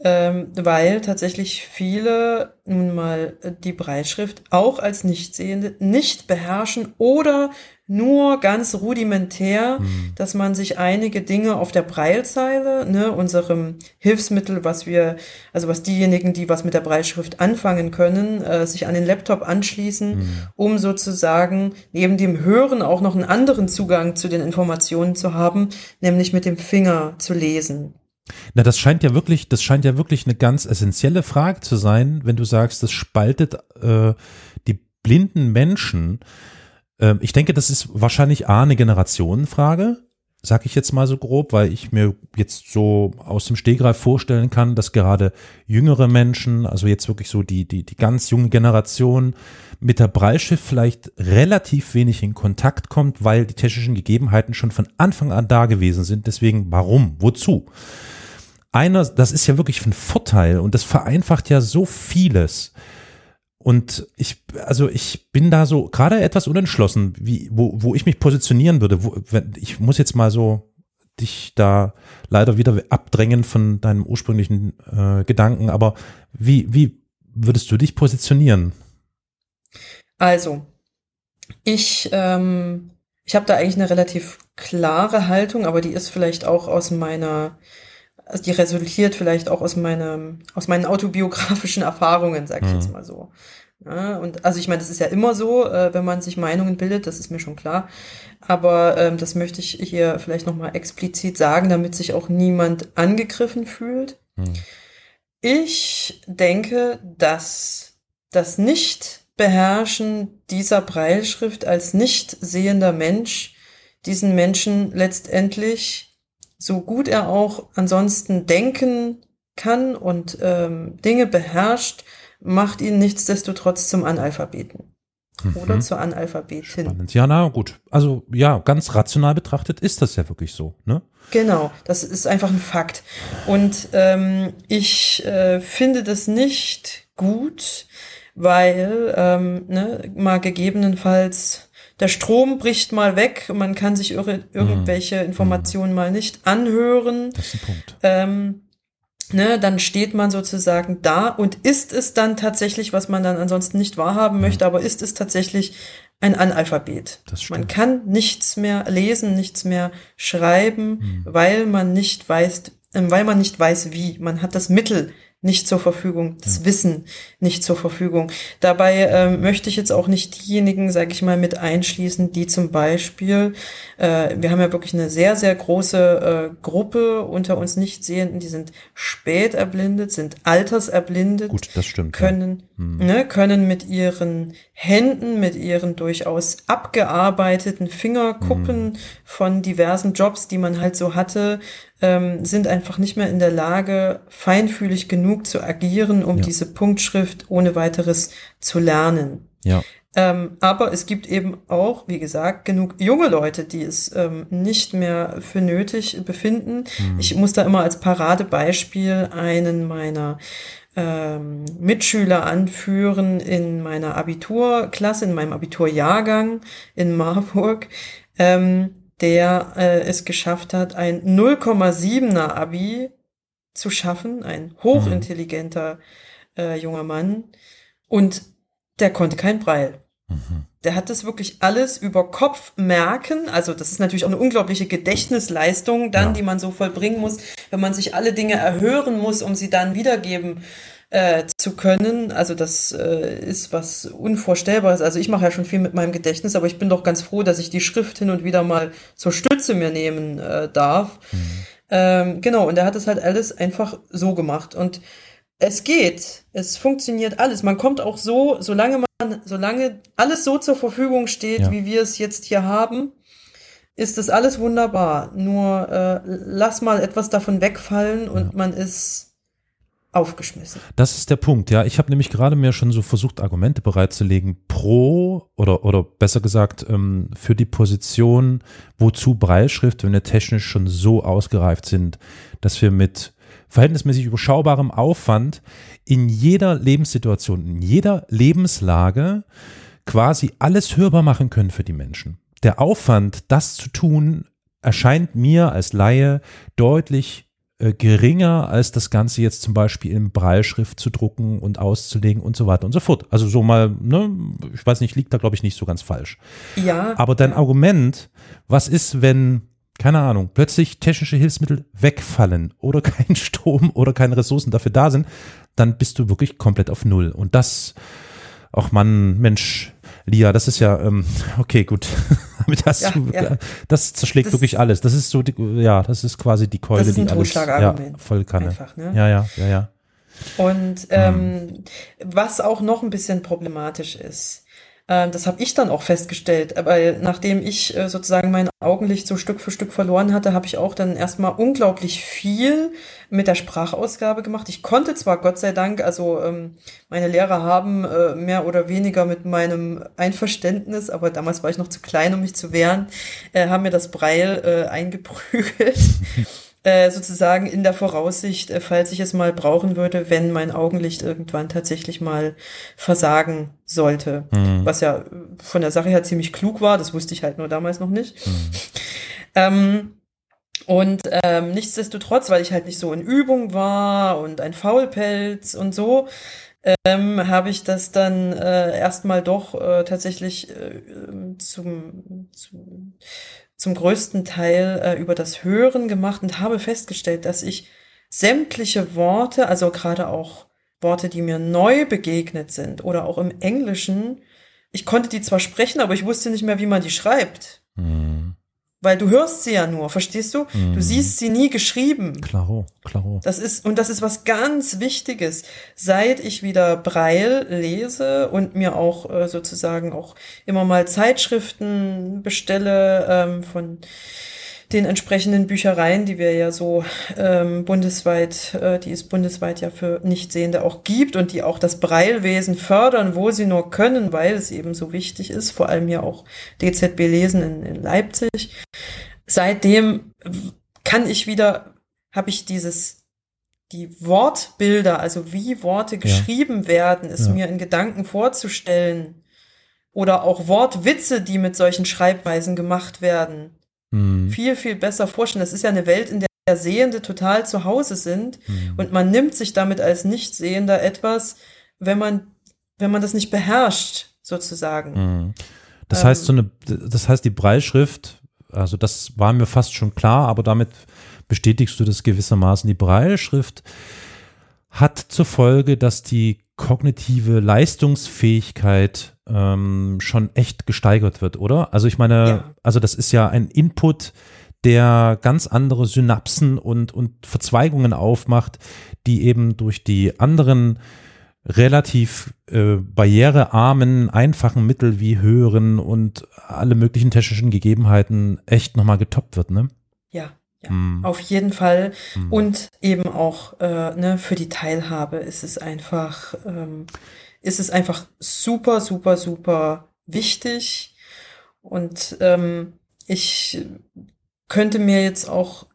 ähm, weil tatsächlich viele nun mal äh, die Breitschrift auch als Nichtsehende nicht beherrschen oder nur ganz rudimentär, hm, dass man sich einige Dinge auf der Breilzeile, ne, unserem Hilfsmittel, was wir, also was diejenigen, die was mit der Breilschrift anfangen können, äh, sich an den Laptop anschließen, hm. um sozusagen neben dem Hören auch noch einen anderen Zugang zu den Informationen zu haben, nämlich mit dem Finger zu lesen. Na, das scheint ja wirklich, das scheint ja wirklich eine ganz essentielle Frage zu sein, wenn du sagst, das spaltet äh, die blinden Menschen. Ähm, ich denke, das ist wahrscheinlich A, eine Generationenfrage, sag ich jetzt mal so grob, weil ich mir jetzt so aus dem Stegreif vorstellen kann, dass gerade jüngere Menschen, also jetzt wirklich so die, die, die ganz junge Generation mit der Breilschrift vielleicht relativ wenig in Kontakt kommt, weil die technischen Gegebenheiten schon von Anfang an da gewesen sind. Deswegen, warum? Wozu? einer, das ist ja wirklich ein Vorteil und das vereinfacht ja so vieles. Und ich, also ich bin da so gerade etwas unentschlossen, wie, wo, wo ich mich positionieren würde. Wo, wenn, ich muss jetzt mal so dich da leider wieder abdrängen von deinem ursprünglichen äh, Gedanken, aber wie, wie würdest du dich positionieren? Also, ich, ähm, ich habe da eigentlich eine relativ klare Haltung, aber die ist vielleicht auch aus meiner also die resultiert vielleicht auch aus meinem, aus meinen autobiografischen (laughs) Erfahrungen, sag ich mhm. jetzt mal so. Ja, und also ich meine, das ist ja immer so, äh, wenn man sich Meinungen bildet, das ist mir schon klar. Aber ähm, das möchte ich hier vielleicht nochmal explizit sagen, damit sich auch niemand angegriffen fühlt. Mhm. Ich denke, dass das Nicht-Beherrschen dieser Breilschrift als nicht sehender Mensch diesen Menschen letztendlich, so gut er auch ansonsten denken kann und ähm, Dinge beherrscht, macht ihn nichtsdestotrotz zum Analphabeten. Mhm. Oder zur Analphabetin. Spannend. Ja, na gut. Also ja, ganz rational betrachtet ist das ja wirklich so, ne? Genau, das ist einfach ein Fakt. Und ähm, ich äh, finde das nicht gut, weil ähm, ne, mal gegebenenfalls der Strom bricht mal weg, man kann sich irre, irgendwelche mhm. Informationen mal nicht anhören. Das ist ein Punkt. Ähm, ne, dann steht man sozusagen da und ist es dann tatsächlich, was man dann ansonsten nicht wahrhaben mhm. möchte, aber ist es tatsächlich ein Analphabet. Man kann nichts mehr lesen, nichts mehr schreiben, mhm. weil man nicht weiß, äh, weil man nicht weiß wie. Man hat das Mittel nicht zur Verfügung, das. Wissen nicht zur Verfügung. Dabei äh, möchte ich jetzt auch nicht diejenigen, sage ich mal, mit einschließen, die zum Beispiel, äh, wir haben ja wirklich eine sehr, sehr große äh, Gruppe unter uns Nichtsehenden, die sind spät erblindet, sind alterserblindet. Gut, das stimmt. Können, ja. hm. ne, können mit ihren Händen, mit ihren durchaus abgearbeiteten Fingerkuppen hm. von diversen Jobs, die man halt so hatte, ähm, sind einfach nicht mehr in der Lage, feinfühlig genug zu agieren, um ja. diese Punktschrift ohne weiteres zu lernen. Ja. Ähm, aber es gibt eben auch, wie gesagt, genug junge Leute, die es ähm, nicht mehr für nötig befinden. Mhm. Ich muss da immer als Paradebeispiel einen meiner ähm, Mitschüler anführen in meiner Abiturklasse, in meinem Abiturjahrgang in Marburg. Ähm, der äh, es geschafft hat, ein 0,7er Abi zu schaffen, ein hochintelligenter äh, junger Mann. Und der konnte kein Breil. Mhm. Der hat das wirklich alles über Kopf merken. Also das ist natürlich auch eine unglaubliche Gedächtnisleistung dann, ja. die man so vollbringen muss, wenn man sich alle Dinge erhören muss, um sie dann wiedergeben äh, zu können. Also das äh, ist was Unvorstellbares. Also ich mache ja schon viel mit meinem Gedächtnis, aber ich bin doch ganz froh, dass ich die Schrift hin und wieder mal zur Stütze mir nehmen äh, darf. Mhm. Ähm, genau, und er hat es halt alles einfach so gemacht. Und es geht, es funktioniert alles. Man kommt auch so, solange man, solange alles so zur Verfügung steht, ja. wie wir es jetzt hier haben, ist das alles wunderbar. Nur äh, lass mal etwas davon wegfallen und ja. man ist aufgeschmissen. Das ist der Punkt, ja. Ich habe nämlich gerade mir schon so versucht, Argumente bereitzulegen pro oder, oder besser gesagt ähm, für die Position, wozu Breilschrift, wenn wir technisch schon so ausgereift sind, dass wir mit verhältnismäßig überschaubarem Aufwand in jeder Lebenssituation, in jeder Lebenslage quasi alles hörbar machen können für die Menschen. Der Aufwand, das zu tun, erscheint mir als Laie deutlich äh, geringer als das Ganze jetzt zum Beispiel in Breilschrift zu drucken und auszulegen und so weiter und so fort. Also so mal, ne, ich weiß nicht, liegt da glaube ich nicht so ganz falsch. Ja. Aber dein Argument, was ist, wenn, keine Ahnung, plötzlich technische Hilfsmittel wegfallen oder (laughs) kein Strom oder keine Ressourcen dafür da sind, dann bist du wirklich komplett auf Null. Und das, ach man, Mensch, Lia, das ist ja, ähm, (laughs) okay, gut. (laughs) das, ja, ja. das zerschlägt das, wirklich alles. Das ist so, die, ja, das ist quasi die Keule, das ist ein die alles ja, voll kann. Einfach, ne? Ja, ja, ja, ja. Und ähm, mhm. was auch noch ein bisschen problematisch ist, das habe ich dann auch festgestellt, weil nachdem ich äh, sozusagen mein Augenlicht so Stück für Stück verloren hatte, habe ich auch dann erstmal unglaublich viel mit der Sprachausgabe gemacht. Ich konnte zwar Gott sei Dank, also ähm, meine Lehrer haben äh, mehr oder weniger mit meinem Einverständnis, aber damals war ich noch zu klein, um mich zu wehren, äh, haben mir das Breil äh, eingeprügelt. (laughs) Äh, sozusagen in der Voraussicht, äh, falls ich es mal brauchen würde, wenn mein Augenlicht irgendwann tatsächlich mal versagen sollte. Mhm. Was ja von der Sache her ziemlich klug war, das wusste ich halt nur damals noch nicht. Mhm. (laughs) Ähm, und ähm, nichtsdestotrotz, weil ich halt nicht so in Übung war und ein Faulpelz und so, ähm, habe ich das dann äh, erstmal doch äh, tatsächlich äh, zum, zum zum größten Teil äh, über das Hören gemacht und habe festgestellt, dass ich sämtliche Worte, also gerade auch Worte, die mir neu begegnet sind oder auch im Englischen, ich konnte die zwar sprechen, aber ich wusste nicht mehr, wie man die schreibt. Mhm. Weil du hörst sie ja nur, verstehst du? Mhm. Du siehst sie nie geschrieben. Klaro, klaro. Das ist, und das ist was ganz Wichtiges. Seit ich wieder Braille lese und mir auch äh, sozusagen auch immer mal Zeitschriften bestelle ähm, von den entsprechenden Büchereien, die wir ja so ähm, bundesweit, äh, die es bundesweit ja für Nichtsehende auch gibt und die auch das Breilwesen fördern, wo sie nur können, weil es eben so wichtig ist, vor allem ja auch DZB Lesen in, in Leipzig. Seitdem kann ich wieder, habe ich dieses die Wortbilder, also wie Worte geschrieben ja. werden, es ja. mir in Gedanken vorzustellen oder auch Wortwitze, die mit solchen Schreibweisen gemacht werden mhm. viel, viel besser vorstellen. Das ist ja eine Welt, in der Sehende total zu Hause sind mhm. und man nimmt sich damit als Nichtsehender etwas, wenn man, wenn man das nicht beherrscht, sozusagen. Mhm. Das ähm, heißt, so eine, das heißt, die Breilschrift, also das war mir fast schon klar, aber damit bestätigst du das gewissermaßen. Die Breilschrift hat zur Folge, dass die kognitive Leistungsfähigkeit ähm, schon echt gesteigert wird, oder? Also ich meine, ja. also das ist ja ein Input, der ganz andere Synapsen und, und Verzweigungen aufmacht, die eben durch die anderen relativ äh, barrierearmen, einfachen Mittel wie Hören und alle möglichen technischen Gegebenheiten echt nochmal getoppt wird, ne? Ja, ja, mm. auf jeden Fall. Mm. Und eben auch äh, ne, für die Teilhabe ist es einfach ähm, ist es einfach super, super, super wichtig. Und ähm, ich könnte mir jetzt auch,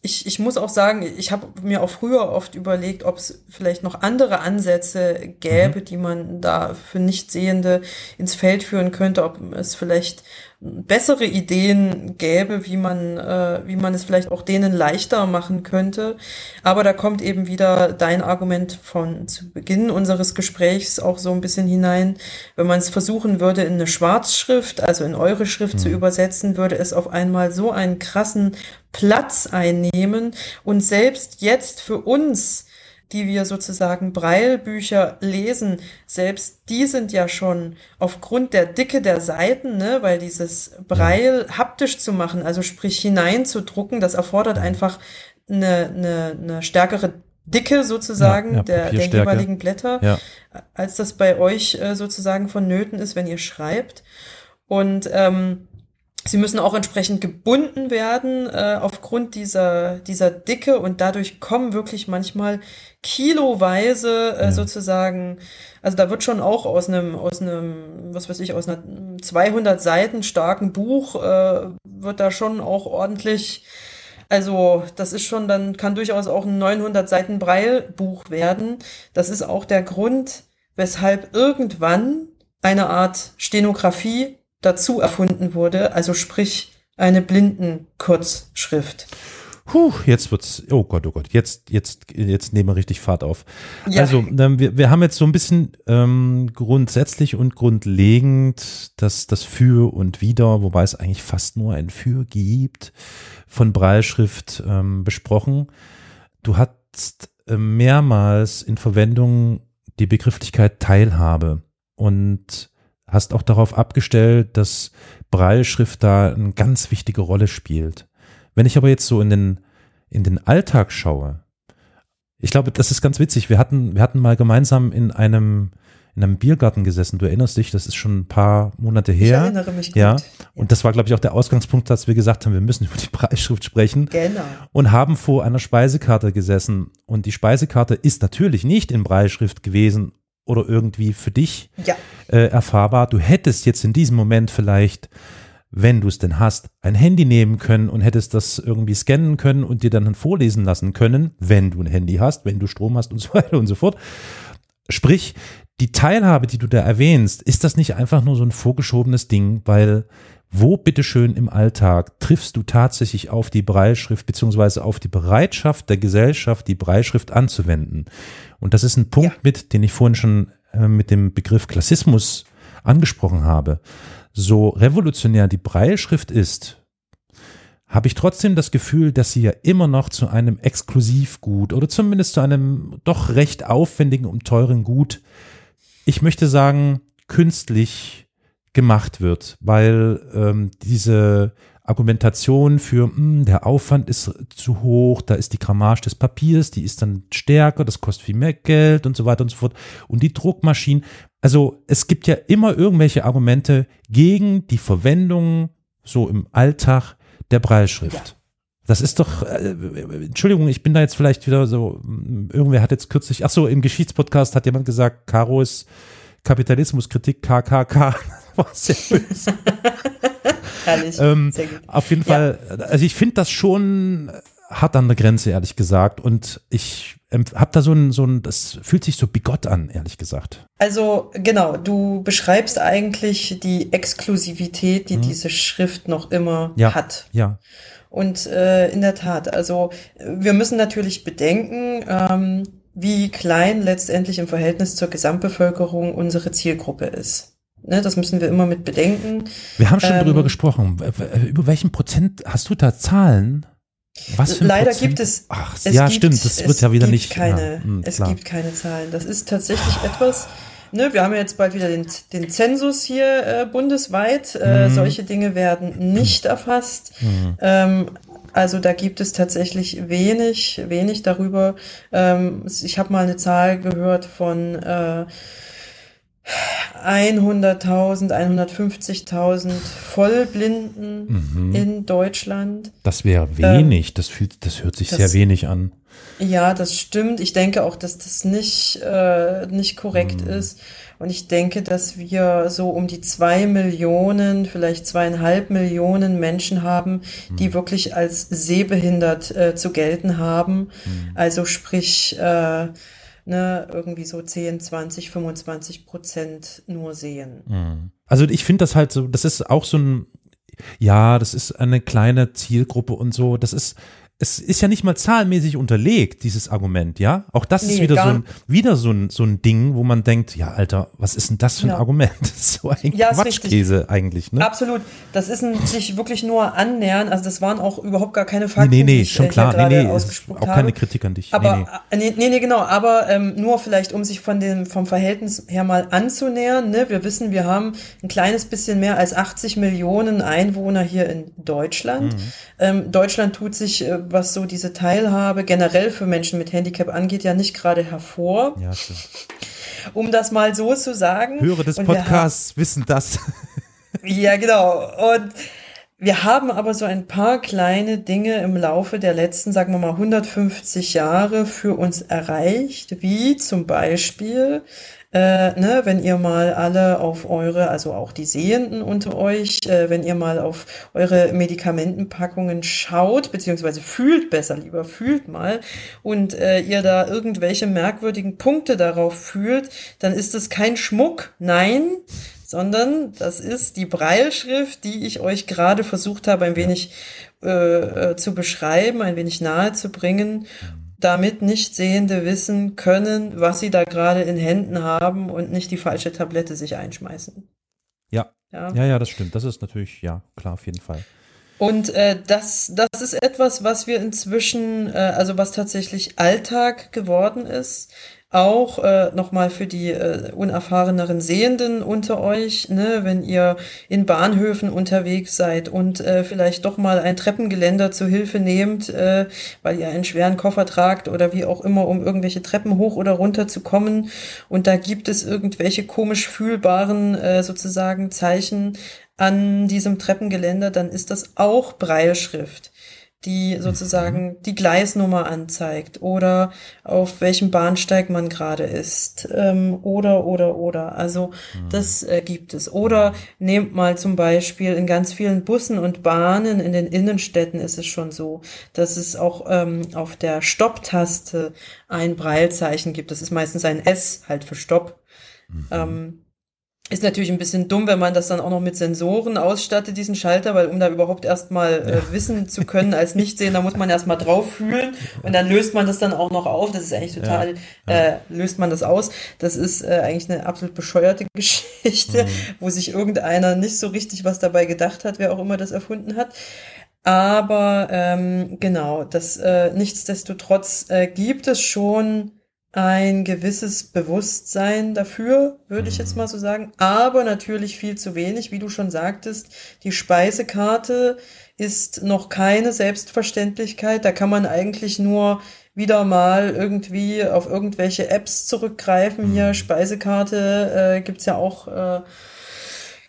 ich, ich muss auch sagen, ich habe mir auch früher oft überlegt, ob es vielleicht noch andere Ansätze gäbe, mhm. die man da für Nichtsehende ins Feld führen könnte, ob es vielleicht bessere Ideen gäbe, wie man, äh, wie man es vielleicht auch denen leichter machen könnte. Aber da kommt eben wieder dein Argument von zu Beginn unseres Gesprächs auch so ein bisschen hinein. Wenn man es versuchen würde, in eine Schwarzschrift, also in eure Schrift mhm. zu übersetzen, würde es auf einmal so einen krassen Platz einnehmen. Und selbst jetzt für uns, die wir sozusagen Breilbücher lesen, selbst die sind ja schon aufgrund der Dicke der Seiten, ne, weil dieses Breil haptisch zu machen, also sprich hineinzudrucken, das erfordert einfach eine, eine, eine stärkere Dicke sozusagen ja, ja, der, der jeweiligen Blätter, ja. als das bei euch äh, sozusagen vonnöten ist, wenn ihr schreibt. Und ähm, Sie müssen auch entsprechend gebunden werden äh, aufgrund dieser, dieser Dicke und dadurch kommen wirklich manchmal kiloweise äh, ja. sozusagen, also da wird schon auch aus einem, aus einem, was weiß ich, aus einer 200 Seiten starken Buch, äh, wird da schon auch ordentlich, also das ist schon, dann kann durchaus auch ein 900 Seiten Breilbuch werden. Das ist auch der Grund, weshalb irgendwann eine Art Stenografie dazu erfunden wurde, also sprich eine Blindenkurzschrift. Puh, jetzt wird's, oh Gott, oh Gott, jetzt, jetzt, jetzt nehmen wir richtig Fahrt auf. Ja. Also, ähm, wir, wir haben jetzt so ein bisschen ähm, grundsätzlich und grundlegend das, das Für und Wider, wobei es eigentlich fast nur ein Für gibt, von Breilschrift ähm, besprochen. Du hast äh, mehrmals in Verwendung die Begrifflichkeit Teilhabe und hast auch darauf abgestellt, dass Breilschrift da eine ganz wichtige Rolle spielt. Wenn ich aber jetzt so in den, in den Alltag schaue, ich glaube, das ist ganz witzig. Wir hatten, wir hatten mal gemeinsam in einem, in einem Biergarten gesessen. Du erinnerst dich, das ist schon ein paar Monate her. Ich erinnere mich gut. Ja. Und das war, glaube ich, auch der Ausgangspunkt, dass wir gesagt haben, wir müssen über die (laughs) Preisschrift sprechen. Genau. Und haben vor einer Speisekarte gesessen. Und die Speisekarte ist natürlich nicht in Breitschrift gewesen oder irgendwie für dich ja. äh, erfahrbar. Du hättest jetzt in diesem Moment vielleicht, wenn du es denn hast, ein Handy nehmen können und hättest das irgendwie scannen können und dir dann vorlesen lassen können, wenn du ein Handy hast, wenn du Strom hast und so weiter und so fort. Sprich, die Teilhabe, die du da erwähnst, ist das nicht einfach nur so ein vorgeschobenes Ding, weil wo bitteschön im Alltag triffst du tatsächlich auf die Breitschrift beziehungsweise auf die Bereitschaft der Gesellschaft, die Breitschrift anzuwenden? Und das ist ein Punkt ja. mit, den ich vorhin schon äh, mit dem Begriff Klassismus angesprochen habe. So revolutionär die Breilschrift ist, habe ich trotzdem das Gefühl, dass sie ja immer noch zu einem Exklusivgut oder zumindest zu einem doch recht aufwendigen und teuren Gut, ich möchte sagen, künstlich gemacht wird, weil ähm, diese Argumentation für mh, hm, der Aufwand ist zu hoch, da ist die Grammage des Papiers, die ist dann stärker, das kostet viel mehr Geld und so weiter und so fort. Und die Druckmaschinen, also es gibt ja immer irgendwelche Argumente gegen die Verwendung so im Alltag der Breilschrift. Ja. Das ist doch, äh, Entschuldigung, ich bin da jetzt vielleicht wieder so, irgendwer hat jetzt kürzlich, ach so, im Geschichtspodcast hat jemand gesagt, Caro ist Kapitalismuskritik, KKK. War sehr böse. (laughs) Herrlich. Ähm, sehr gut. Auf jeden Fall, ja. also ich finde das schon hart an der Grenze, ehrlich gesagt. Und ich habe da so ein, so ein, das fühlt sich so bigott an, ehrlich gesagt. Also genau, du beschreibst eigentlich die Exklusivität, die hm. diese Schrift noch immer ja. hat. Ja. Und äh, in der Tat, also wir müssen natürlich bedenken, ähm, wie klein letztendlich im Verhältnis zur Gesamtbevölkerung unsere Zielgruppe ist. Ne, das müssen wir immer mit bedenken. Wir haben schon ähm, darüber gesprochen. Über welchen Prozent hast du da Zahlen? Was für Leider Prozent? gibt es. Ach, es ja, gibt, stimmt. Das wird ja wieder nicht. Keine, ja, mh, es klar. gibt keine Zahlen. Das ist tatsächlich etwas. Ne, wir haben ja jetzt bald wieder den, den Zensus hier äh, bundesweit. Äh, mhm. Solche Dinge werden nicht erfasst. Mhm. Ähm, also da gibt es tatsächlich wenig, wenig darüber. Ähm, ich habe mal eine Zahl gehört von äh, 100.000, 150.000 Vollblinden mhm. in Deutschland. Das wäre wenig, ähm, das, fühlt, das hört sich das, sehr wenig an. Ja, das stimmt. Ich denke auch, dass das nicht, äh, nicht korrekt mhm. ist. Und ich denke, dass wir so um die zwei Millionen, vielleicht zweieinhalb Millionen Menschen haben, die mhm. wirklich als sehbehindert äh, zu gelten haben. Mhm. Also sprich, äh, ne, irgendwie so 10, 20, 25 Prozent nur sehen. Mhm. Also ich finde das halt so, das ist auch so ein, ja, das ist eine kleine Zielgruppe und so, das ist, es ist ja nicht mal zahlenmäßig unterlegt, dieses Argument, ja? Auch das nee, ist wieder so ein, wieder so ein, so ein Ding, wo man denkt, ja, Alter, was ist denn das für ein ja. Argument? (laughs) Das ist so ein ja, Quatschkäse eigentlich, ne? Absolut. Das ist ein sich wirklich nur annähern, also das waren auch überhaupt gar keine Fakten, nee, nee, nee, die ich schon klar. Nee, nee, auch keine Kritik an dich. Aber, nee, nee. nee, nee, genau, aber ähm, nur vielleicht, um sich von dem, vom Verhältnis her mal anzunähern, ne? Wir wissen, wir haben ein kleines bisschen mehr als 80 Millionen Einwohner hier in Deutschland. Mhm. Ähm, Deutschland tut sich äh, was so diese Teilhabe generell für Menschen mit Handicap angeht, ja nicht gerade hervor. Ja, stimmt. Um das mal so zu sagen. Hörer des Podcasts wissen das. ja, genau. Und wir haben aber so ein paar kleine Dinge im Laufe der letzten, sagen wir mal, 150 Jahre für uns erreicht, wie zum Beispiel äh, ne, wenn ihr mal alle auf eure, also auch die Sehenden unter euch, äh, wenn ihr mal auf eure Medikamentenpackungen schaut, beziehungsweise fühlt besser lieber, fühlt mal und äh, ihr da irgendwelche merkwürdigen Punkte darauf fühlt, dann ist es kein Schmuck, nein, sondern das ist die Breilschrift, die ich euch gerade versucht habe, ein wenig äh, äh, zu beschreiben, ein wenig nahe zu bringen damit Nichtsehende wissen können, was sie da gerade in Händen haben und nicht die falsche Tablette sich einschmeißen. Ja. Ja, ja, ja das stimmt. Das ist natürlich, ja, klar, auf jeden Fall. Und äh, das, das ist etwas, was wir inzwischen, äh, also was tatsächlich Alltag geworden ist auch äh, nochmal für die äh, unerfahreneren Sehenden unter euch, ne, wenn ihr in Bahnhöfen unterwegs seid und äh, vielleicht doch mal ein Treppengeländer zu Hilfe nehmt, äh, weil ihr einen schweren Koffer tragt oder wie auch immer, um irgendwelche Treppen hoch oder runter zu kommen. Und da gibt es irgendwelche komisch fühlbaren äh, sozusagen Zeichen an diesem Treppengeländer, dann ist das auch Breilschrift die sozusagen mhm. die Gleisnummer anzeigt oder auf welchem Bahnsteig man gerade ist ähm, oder oder oder also mhm. das äh, gibt es oder nehmt mal zum Beispiel in ganz vielen Bussen und Bahnen in den Innenstädten ist es schon so dass es auch ähm, auf der Stopptaste ein Breilzeichen gibt das ist meistens ein S halt für Stopp mhm. ähm, ist natürlich ein bisschen dumm, wenn man das dann auch noch mit Sensoren ausstattet, diesen Schalter, weil um da überhaupt erstmal äh, ja. wissen zu können als Nichtsehender, muss man erstmal drauf fühlen und dann löst man das dann auch noch auf. Das ist eigentlich total, ja. Ja. Äh, löst man das aus. Das ist äh, eigentlich eine absolut bescheuerte (laughs) Geschichte, mhm. wo sich irgendeiner nicht so richtig was dabei gedacht hat, wer auch immer das erfunden hat. Aber ähm, genau, das äh, nichtsdestotrotz äh, gibt es schon ein gewisses Bewusstsein dafür, würde ich jetzt mal so sagen, aber natürlich viel zu wenig, wie du schon sagtest. Die Speisekarte ist noch keine Selbstverständlichkeit. Da kann man eigentlich nur wieder mal irgendwie auf irgendwelche Apps zurückgreifen. Hier Speisekarte äh, gibt's ja auch äh,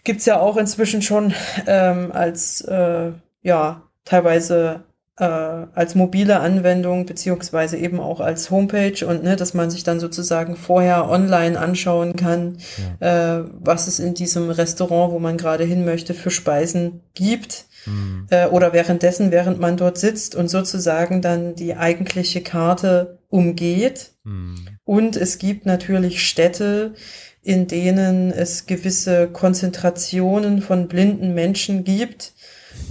gibt's ja auch inzwischen schon ähm, als äh, ja teilweise äh, als mobile Anwendung beziehungsweise eben auch als Homepage und ne, dass man sich dann sozusagen vorher online anschauen kann, ja. äh, was es in diesem Restaurant, wo man gerade hin möchte, für Speisen gibt. Mhm. Äh, oder währenddessen, während man dort sitzt und sozusagen dann die eigentliche Karte umgeht. Mhm. Und es gibt natürlich Städte, in denen es gewisse Konzentrationen von blinden Menschen gibt,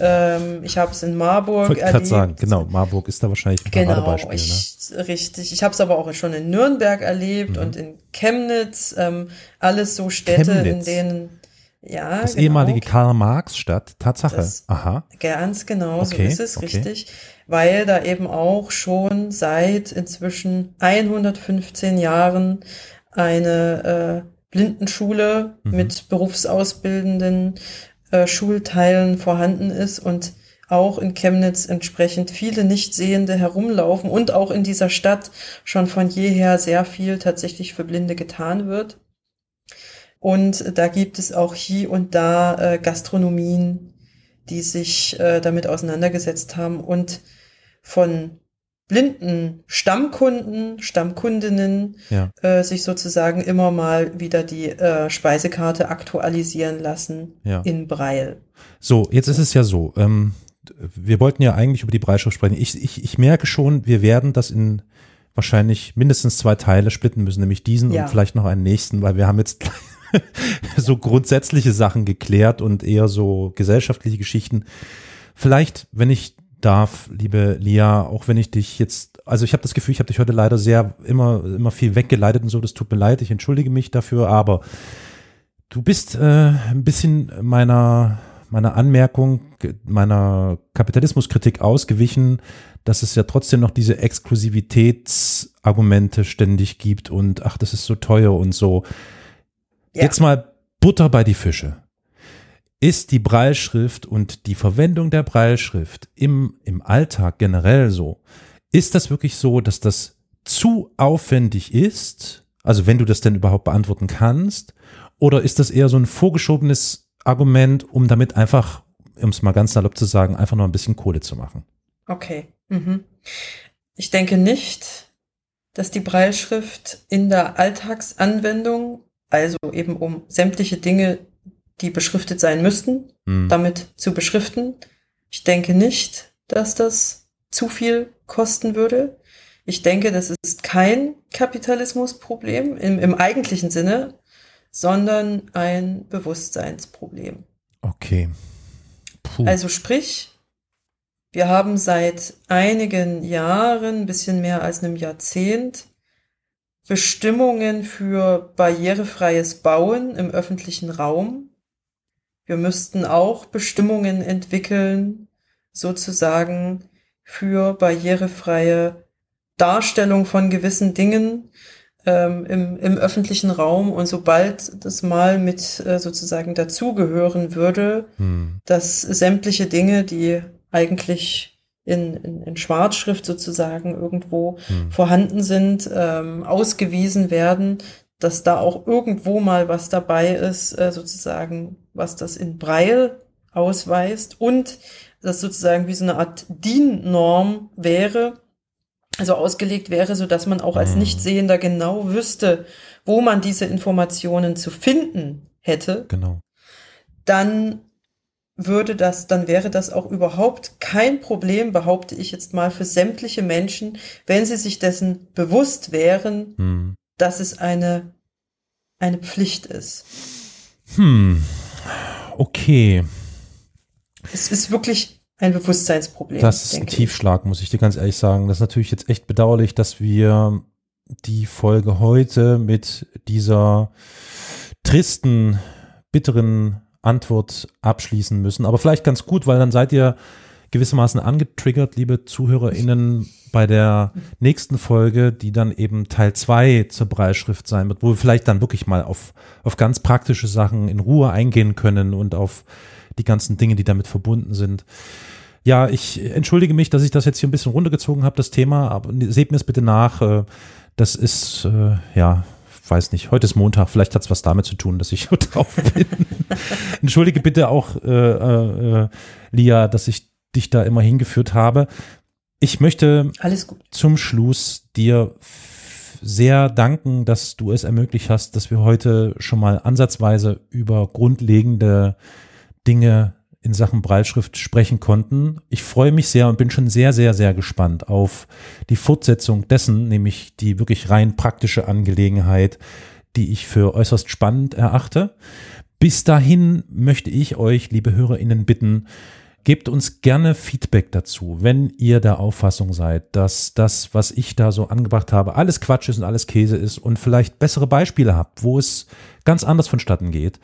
ähm, ich habe es in Marburg ich erlebt. sagen, genau, Marburg ist da wahrscheinlich ein genau, Paradebeispiel. Ich, ne? Richtig. Ich habe es aber auch schon in Nürnberg erlebt mhm. und in Chemnitz. Ähm, alles so Städte, Chemnitz. in denen ja, das genau. ehemalige Karl-Marx-Stadt, Tatsache. Das, Aha. Ganz genau, okay, so ist es, okay. richtig. Weil da eben auch schon seit inzwischen 115 Jahren eine äh, Blindenschule mhm. mit berufsausbildenden äh, Schulteilen vorhanden ist und auch in Chemnitz entsprechend viele Nichtsehende herumlaufen und auch in dieser Stadt schon von jeher sehr viel tatsächlich für Blinde getan wird. Und da gibt es auch hier und da äh, Gastronomien, die sich äh, damit auseinandergesetzt haben und von blinden Stammkunden, Stammkundinnen ja. äh, sich sozusagen immer mal wieder die äh, Speisekarte aktualisieren lassen ja. in Braille. So, jetzt ist es ja so, ähm, wir wollten ja eigentlich über die Breitschrift sprechen. Ich, ich, ich merke schon, wir werden das in wahrscheinlich mindestens zwei Teile splitten müssen, nämlich diesen ja. und vielleicht noch einen nächsten, weil wir haben jetzt (laughs) so grundsätzliche Sachen geklärt und eher so gesellschaftliche Geschichten. Vielleicht, wenn ich darf, liebe Lia, auch wenn ich dich jetzt, also ich habe das Gefühl, ich habe dich heute leider sehr immer immer viel weggeleitet und so, das tut mir leid, ich entschuldige mich dafür, aber du bist äh, ein bisschen meiner meiner Anmerkung, meiner Kapitalismuskritik ausgewichen, dass es ja trotzdem noch diese Exklusivitätsargumente ständig gibt und ach, das ist so teuer und so. Ja. Jetzt mal Butter bei die Fische ist die Breilschrift und die Verwendung der Breilschrift im, im Alltag generell so? Ist das wirklich so, dass das zu aufwendig ist? Also wenn du das denn überhaupt beantworten kannst? Oder ist das eher so ein vorgeschobenes Argument, um damit einfach, um es mal ganz salopp zu sagen, einfach nur ein bisschen Kohle zu machen? Okay. Mhm. Ich denke nicht, dass die Breilschrift in der Alltagsanwendung, also eben um sämtliche Dinge die beschriftet sein müssten, mhm. damit zu beschriften. Ich denke nicht, dass das zu viel kosten würde. Ich denke, das ist kein Kapitalismusproblem im, im eigentlichen Sinne, sondern ein Bewusstseinsproblem. Okay. Puh. Also sprich, wir haben seit einigen Jahren, ein bisschen mehr als einem Jahrzehnt, Bestimmungen für barrierefreies Bauen im öffentlichen Raum, wir müssten auch Bestimmungen entwickeln, sozusagen für barrierefreie Darstellung von gewissen Dingen ähm, im, im öffentlichen Raum. Und sobald das mal mit äh, sozusagen dazugehören würde, hm. dass sämtliche Dinge, die eigentlich in, in, in Schwarzschrift sozusagen irgendwo hm. vorhanden sind, ähm, ausgewiesen werden, dass da auch irgendwo mal was dabei ist, äh, sozusagen was das in Braille ausweist und das sozusagen wie so eine Art DIN-Norm wäre, also ausgelegt wäre, so dass man auch als mhm. Nichtsehender genau wüsste, wo man diese Informationen zu finden hätte. Genau. Dann würde das, dann wäre das auch überhaupt kein Problem, behaupte ich jetzt mal, für sämtliche Menschen, wenn sie sich dessen bewusst wären, hm. Dass es eine, eine Pflicht ist. Hm. Okay. Es ist wirklich ein Bewusstseinsproblem. Das ist ein Tiefschlag, muss ich dir ganz ehrlich sagen. Das ist natürlich jetzt echt bedauerlich, dass wir die Folge heute mit dieser tristen, bitteren Antwort abschließen müssen. Aber vielleicht ganz gut, weil dann seid ihr gewissermaßen angetriggert, liebe ZuhörerInnen, bei der nächsten Folge, die dann eben Teil zwei zur Breitschrift sein wird, wo wir vielleicht dann wirklich mal auf, auf ganz praktische Sachen in Ruhe eingehen können und auf die ganzen Dinge, die damit verbunden sind. Ja, ich entschuldige mich, dass ich das jetzt hier ein bisschen runtergezogen habe, das Thema, aber seht mir es bitte nach. Äh, das ist, äh, ja, weiß nicht, heute ist Montag, vielleicht hat es was damit zu tun, dass ich (laughs) drauf bin. Entschuldige bitte auch, äh, äh, Lia, dass ich dich da immer hingeführt habe. Ich möchte zum Schluss dir sehr danken, dass du es ermöglicht hast, dass wir heute schon mal ansatzweise über grundlegende Dinge in Sachen Breitschrift sprechen konnten. Ich freue mich sehr und bin schon sehr, sehr, sehr gespannt auf die Fortsetzung dessen, nämlich die wirklich rein praktische Angelegenheit, die ich für äußerst spannend erachte. Bis dahin möchte ich euch, liebe HörerInnen, bitten, Gebt uns gerne Feedback dazu, wenn ihr der Auffassung seid, dass das, was ich da so angebracht habe, alles Quatsch ist und alles Käse ist und vielleicht bessere Beispiele habt, wo es ganz anders vonstatten geht.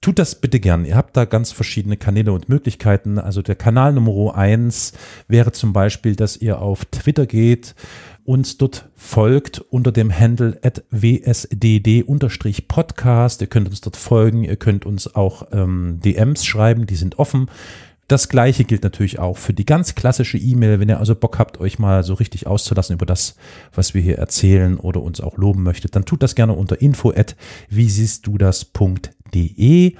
Tut das bitte gern. Ihr habt da ganz verschiedene Kanäle und Möglichkeiten. Also der Kanal Nummer eins wäre zum Beispiel, dass ihr auf Twitter geht, uns dort folgt unter dem Handle at wsdd-podcast. Ihr könnt uns dort folgen. Ihr könnt uns auch ähm, DMs schreiben. Die sind offen. Das gleiche gilt natürlich auch für die ganz klassische E-Mail, wenn ihr also Bock habt, euch mal so richtig auszulassen über das, was wir hier erzählen oder uns auch loben möchtet, dann tut das gerne unter info at wie siehst du das.de.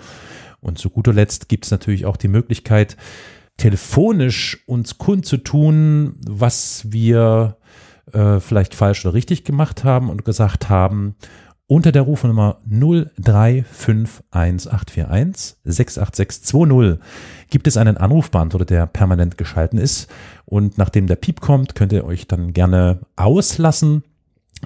Und zu guter Letzt gibt es natürlich auch die Möglichkeit, telefonisch uns kundzutun, was wir äh, vielleicht falsch oder richtig gemacht haben und gesagt haben unter der Rufnummer 0351841 68620 gibt es einen Anrufbeantworter, der permanent geschalten ist. Und nachdem der Piep kommt, könnt ihr euch dann gerne auslassen.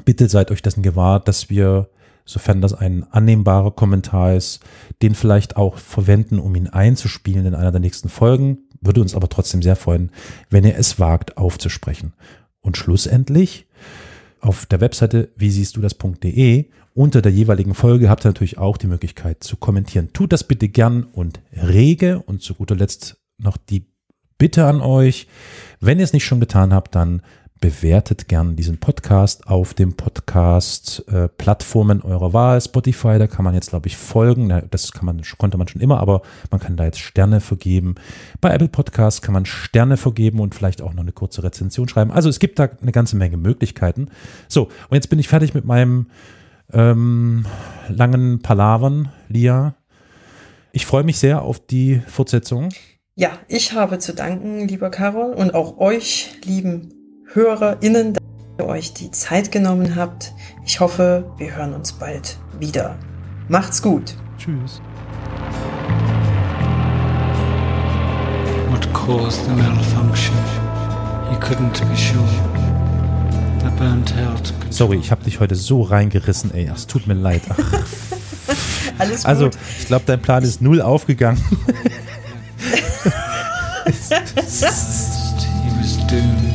Bitte seid euch dessen gewahr, dass wir, sofern das ein annehmbarer Kommentar ist, den vielleicht auch verwenden, um ihn einzuspielen in einer der nächsten Folgen. Würde uns aber trotzdem sehr freuen, wenn ihr es wagt aufzusprechen. Und schlussendlich auf der Webseite wie siehst du das.de unter der jeweiligen Folge habt ihr natürlich auch die Möglichkeit zu kommentieren. Tut das bitte gern und rege. Und zu guter Letzt noch die Bitte an euch, wenn ihr es nicht schon getan habt, dann bewertet gern diesen Podcast auf dem Podcast-Plattformen äh, eurer Wahl. Spotify, da kann man jetzt, glaube ich, folgen. Das kann man, konnte man schon immer, aber man kann da jetzt Sterne vergeben. Bei Apple Podcasts kann man Sterne vergeben und vielleicht auch noch eine kurze Rezension schreiben. Also es gibt da eine ganze Menge Möglichkeiten. So, und jetzt bin ich fertig mit meinem ähm, langen Palavern, Lia. Ich freue mich sehr auf die Fortsetzung. Ja, ich habe zu danken, lieber Carol, und auch euch, lieben HörerInnen, dass ihr euch die Zeit genommen habt. Ich hoffe, wir hören uns bald wieder. Macht's gut. Tschüss. What caused the malfunction? He couldn't be sure. The burnt out Sorry, ich habe dich heute so reingerissen, ey. Es tut mir leid. Ach. (laughs) Alles also, gut. Also, ich glaube, dein Plan ist null aufgegangen. (laughs) He was doomed.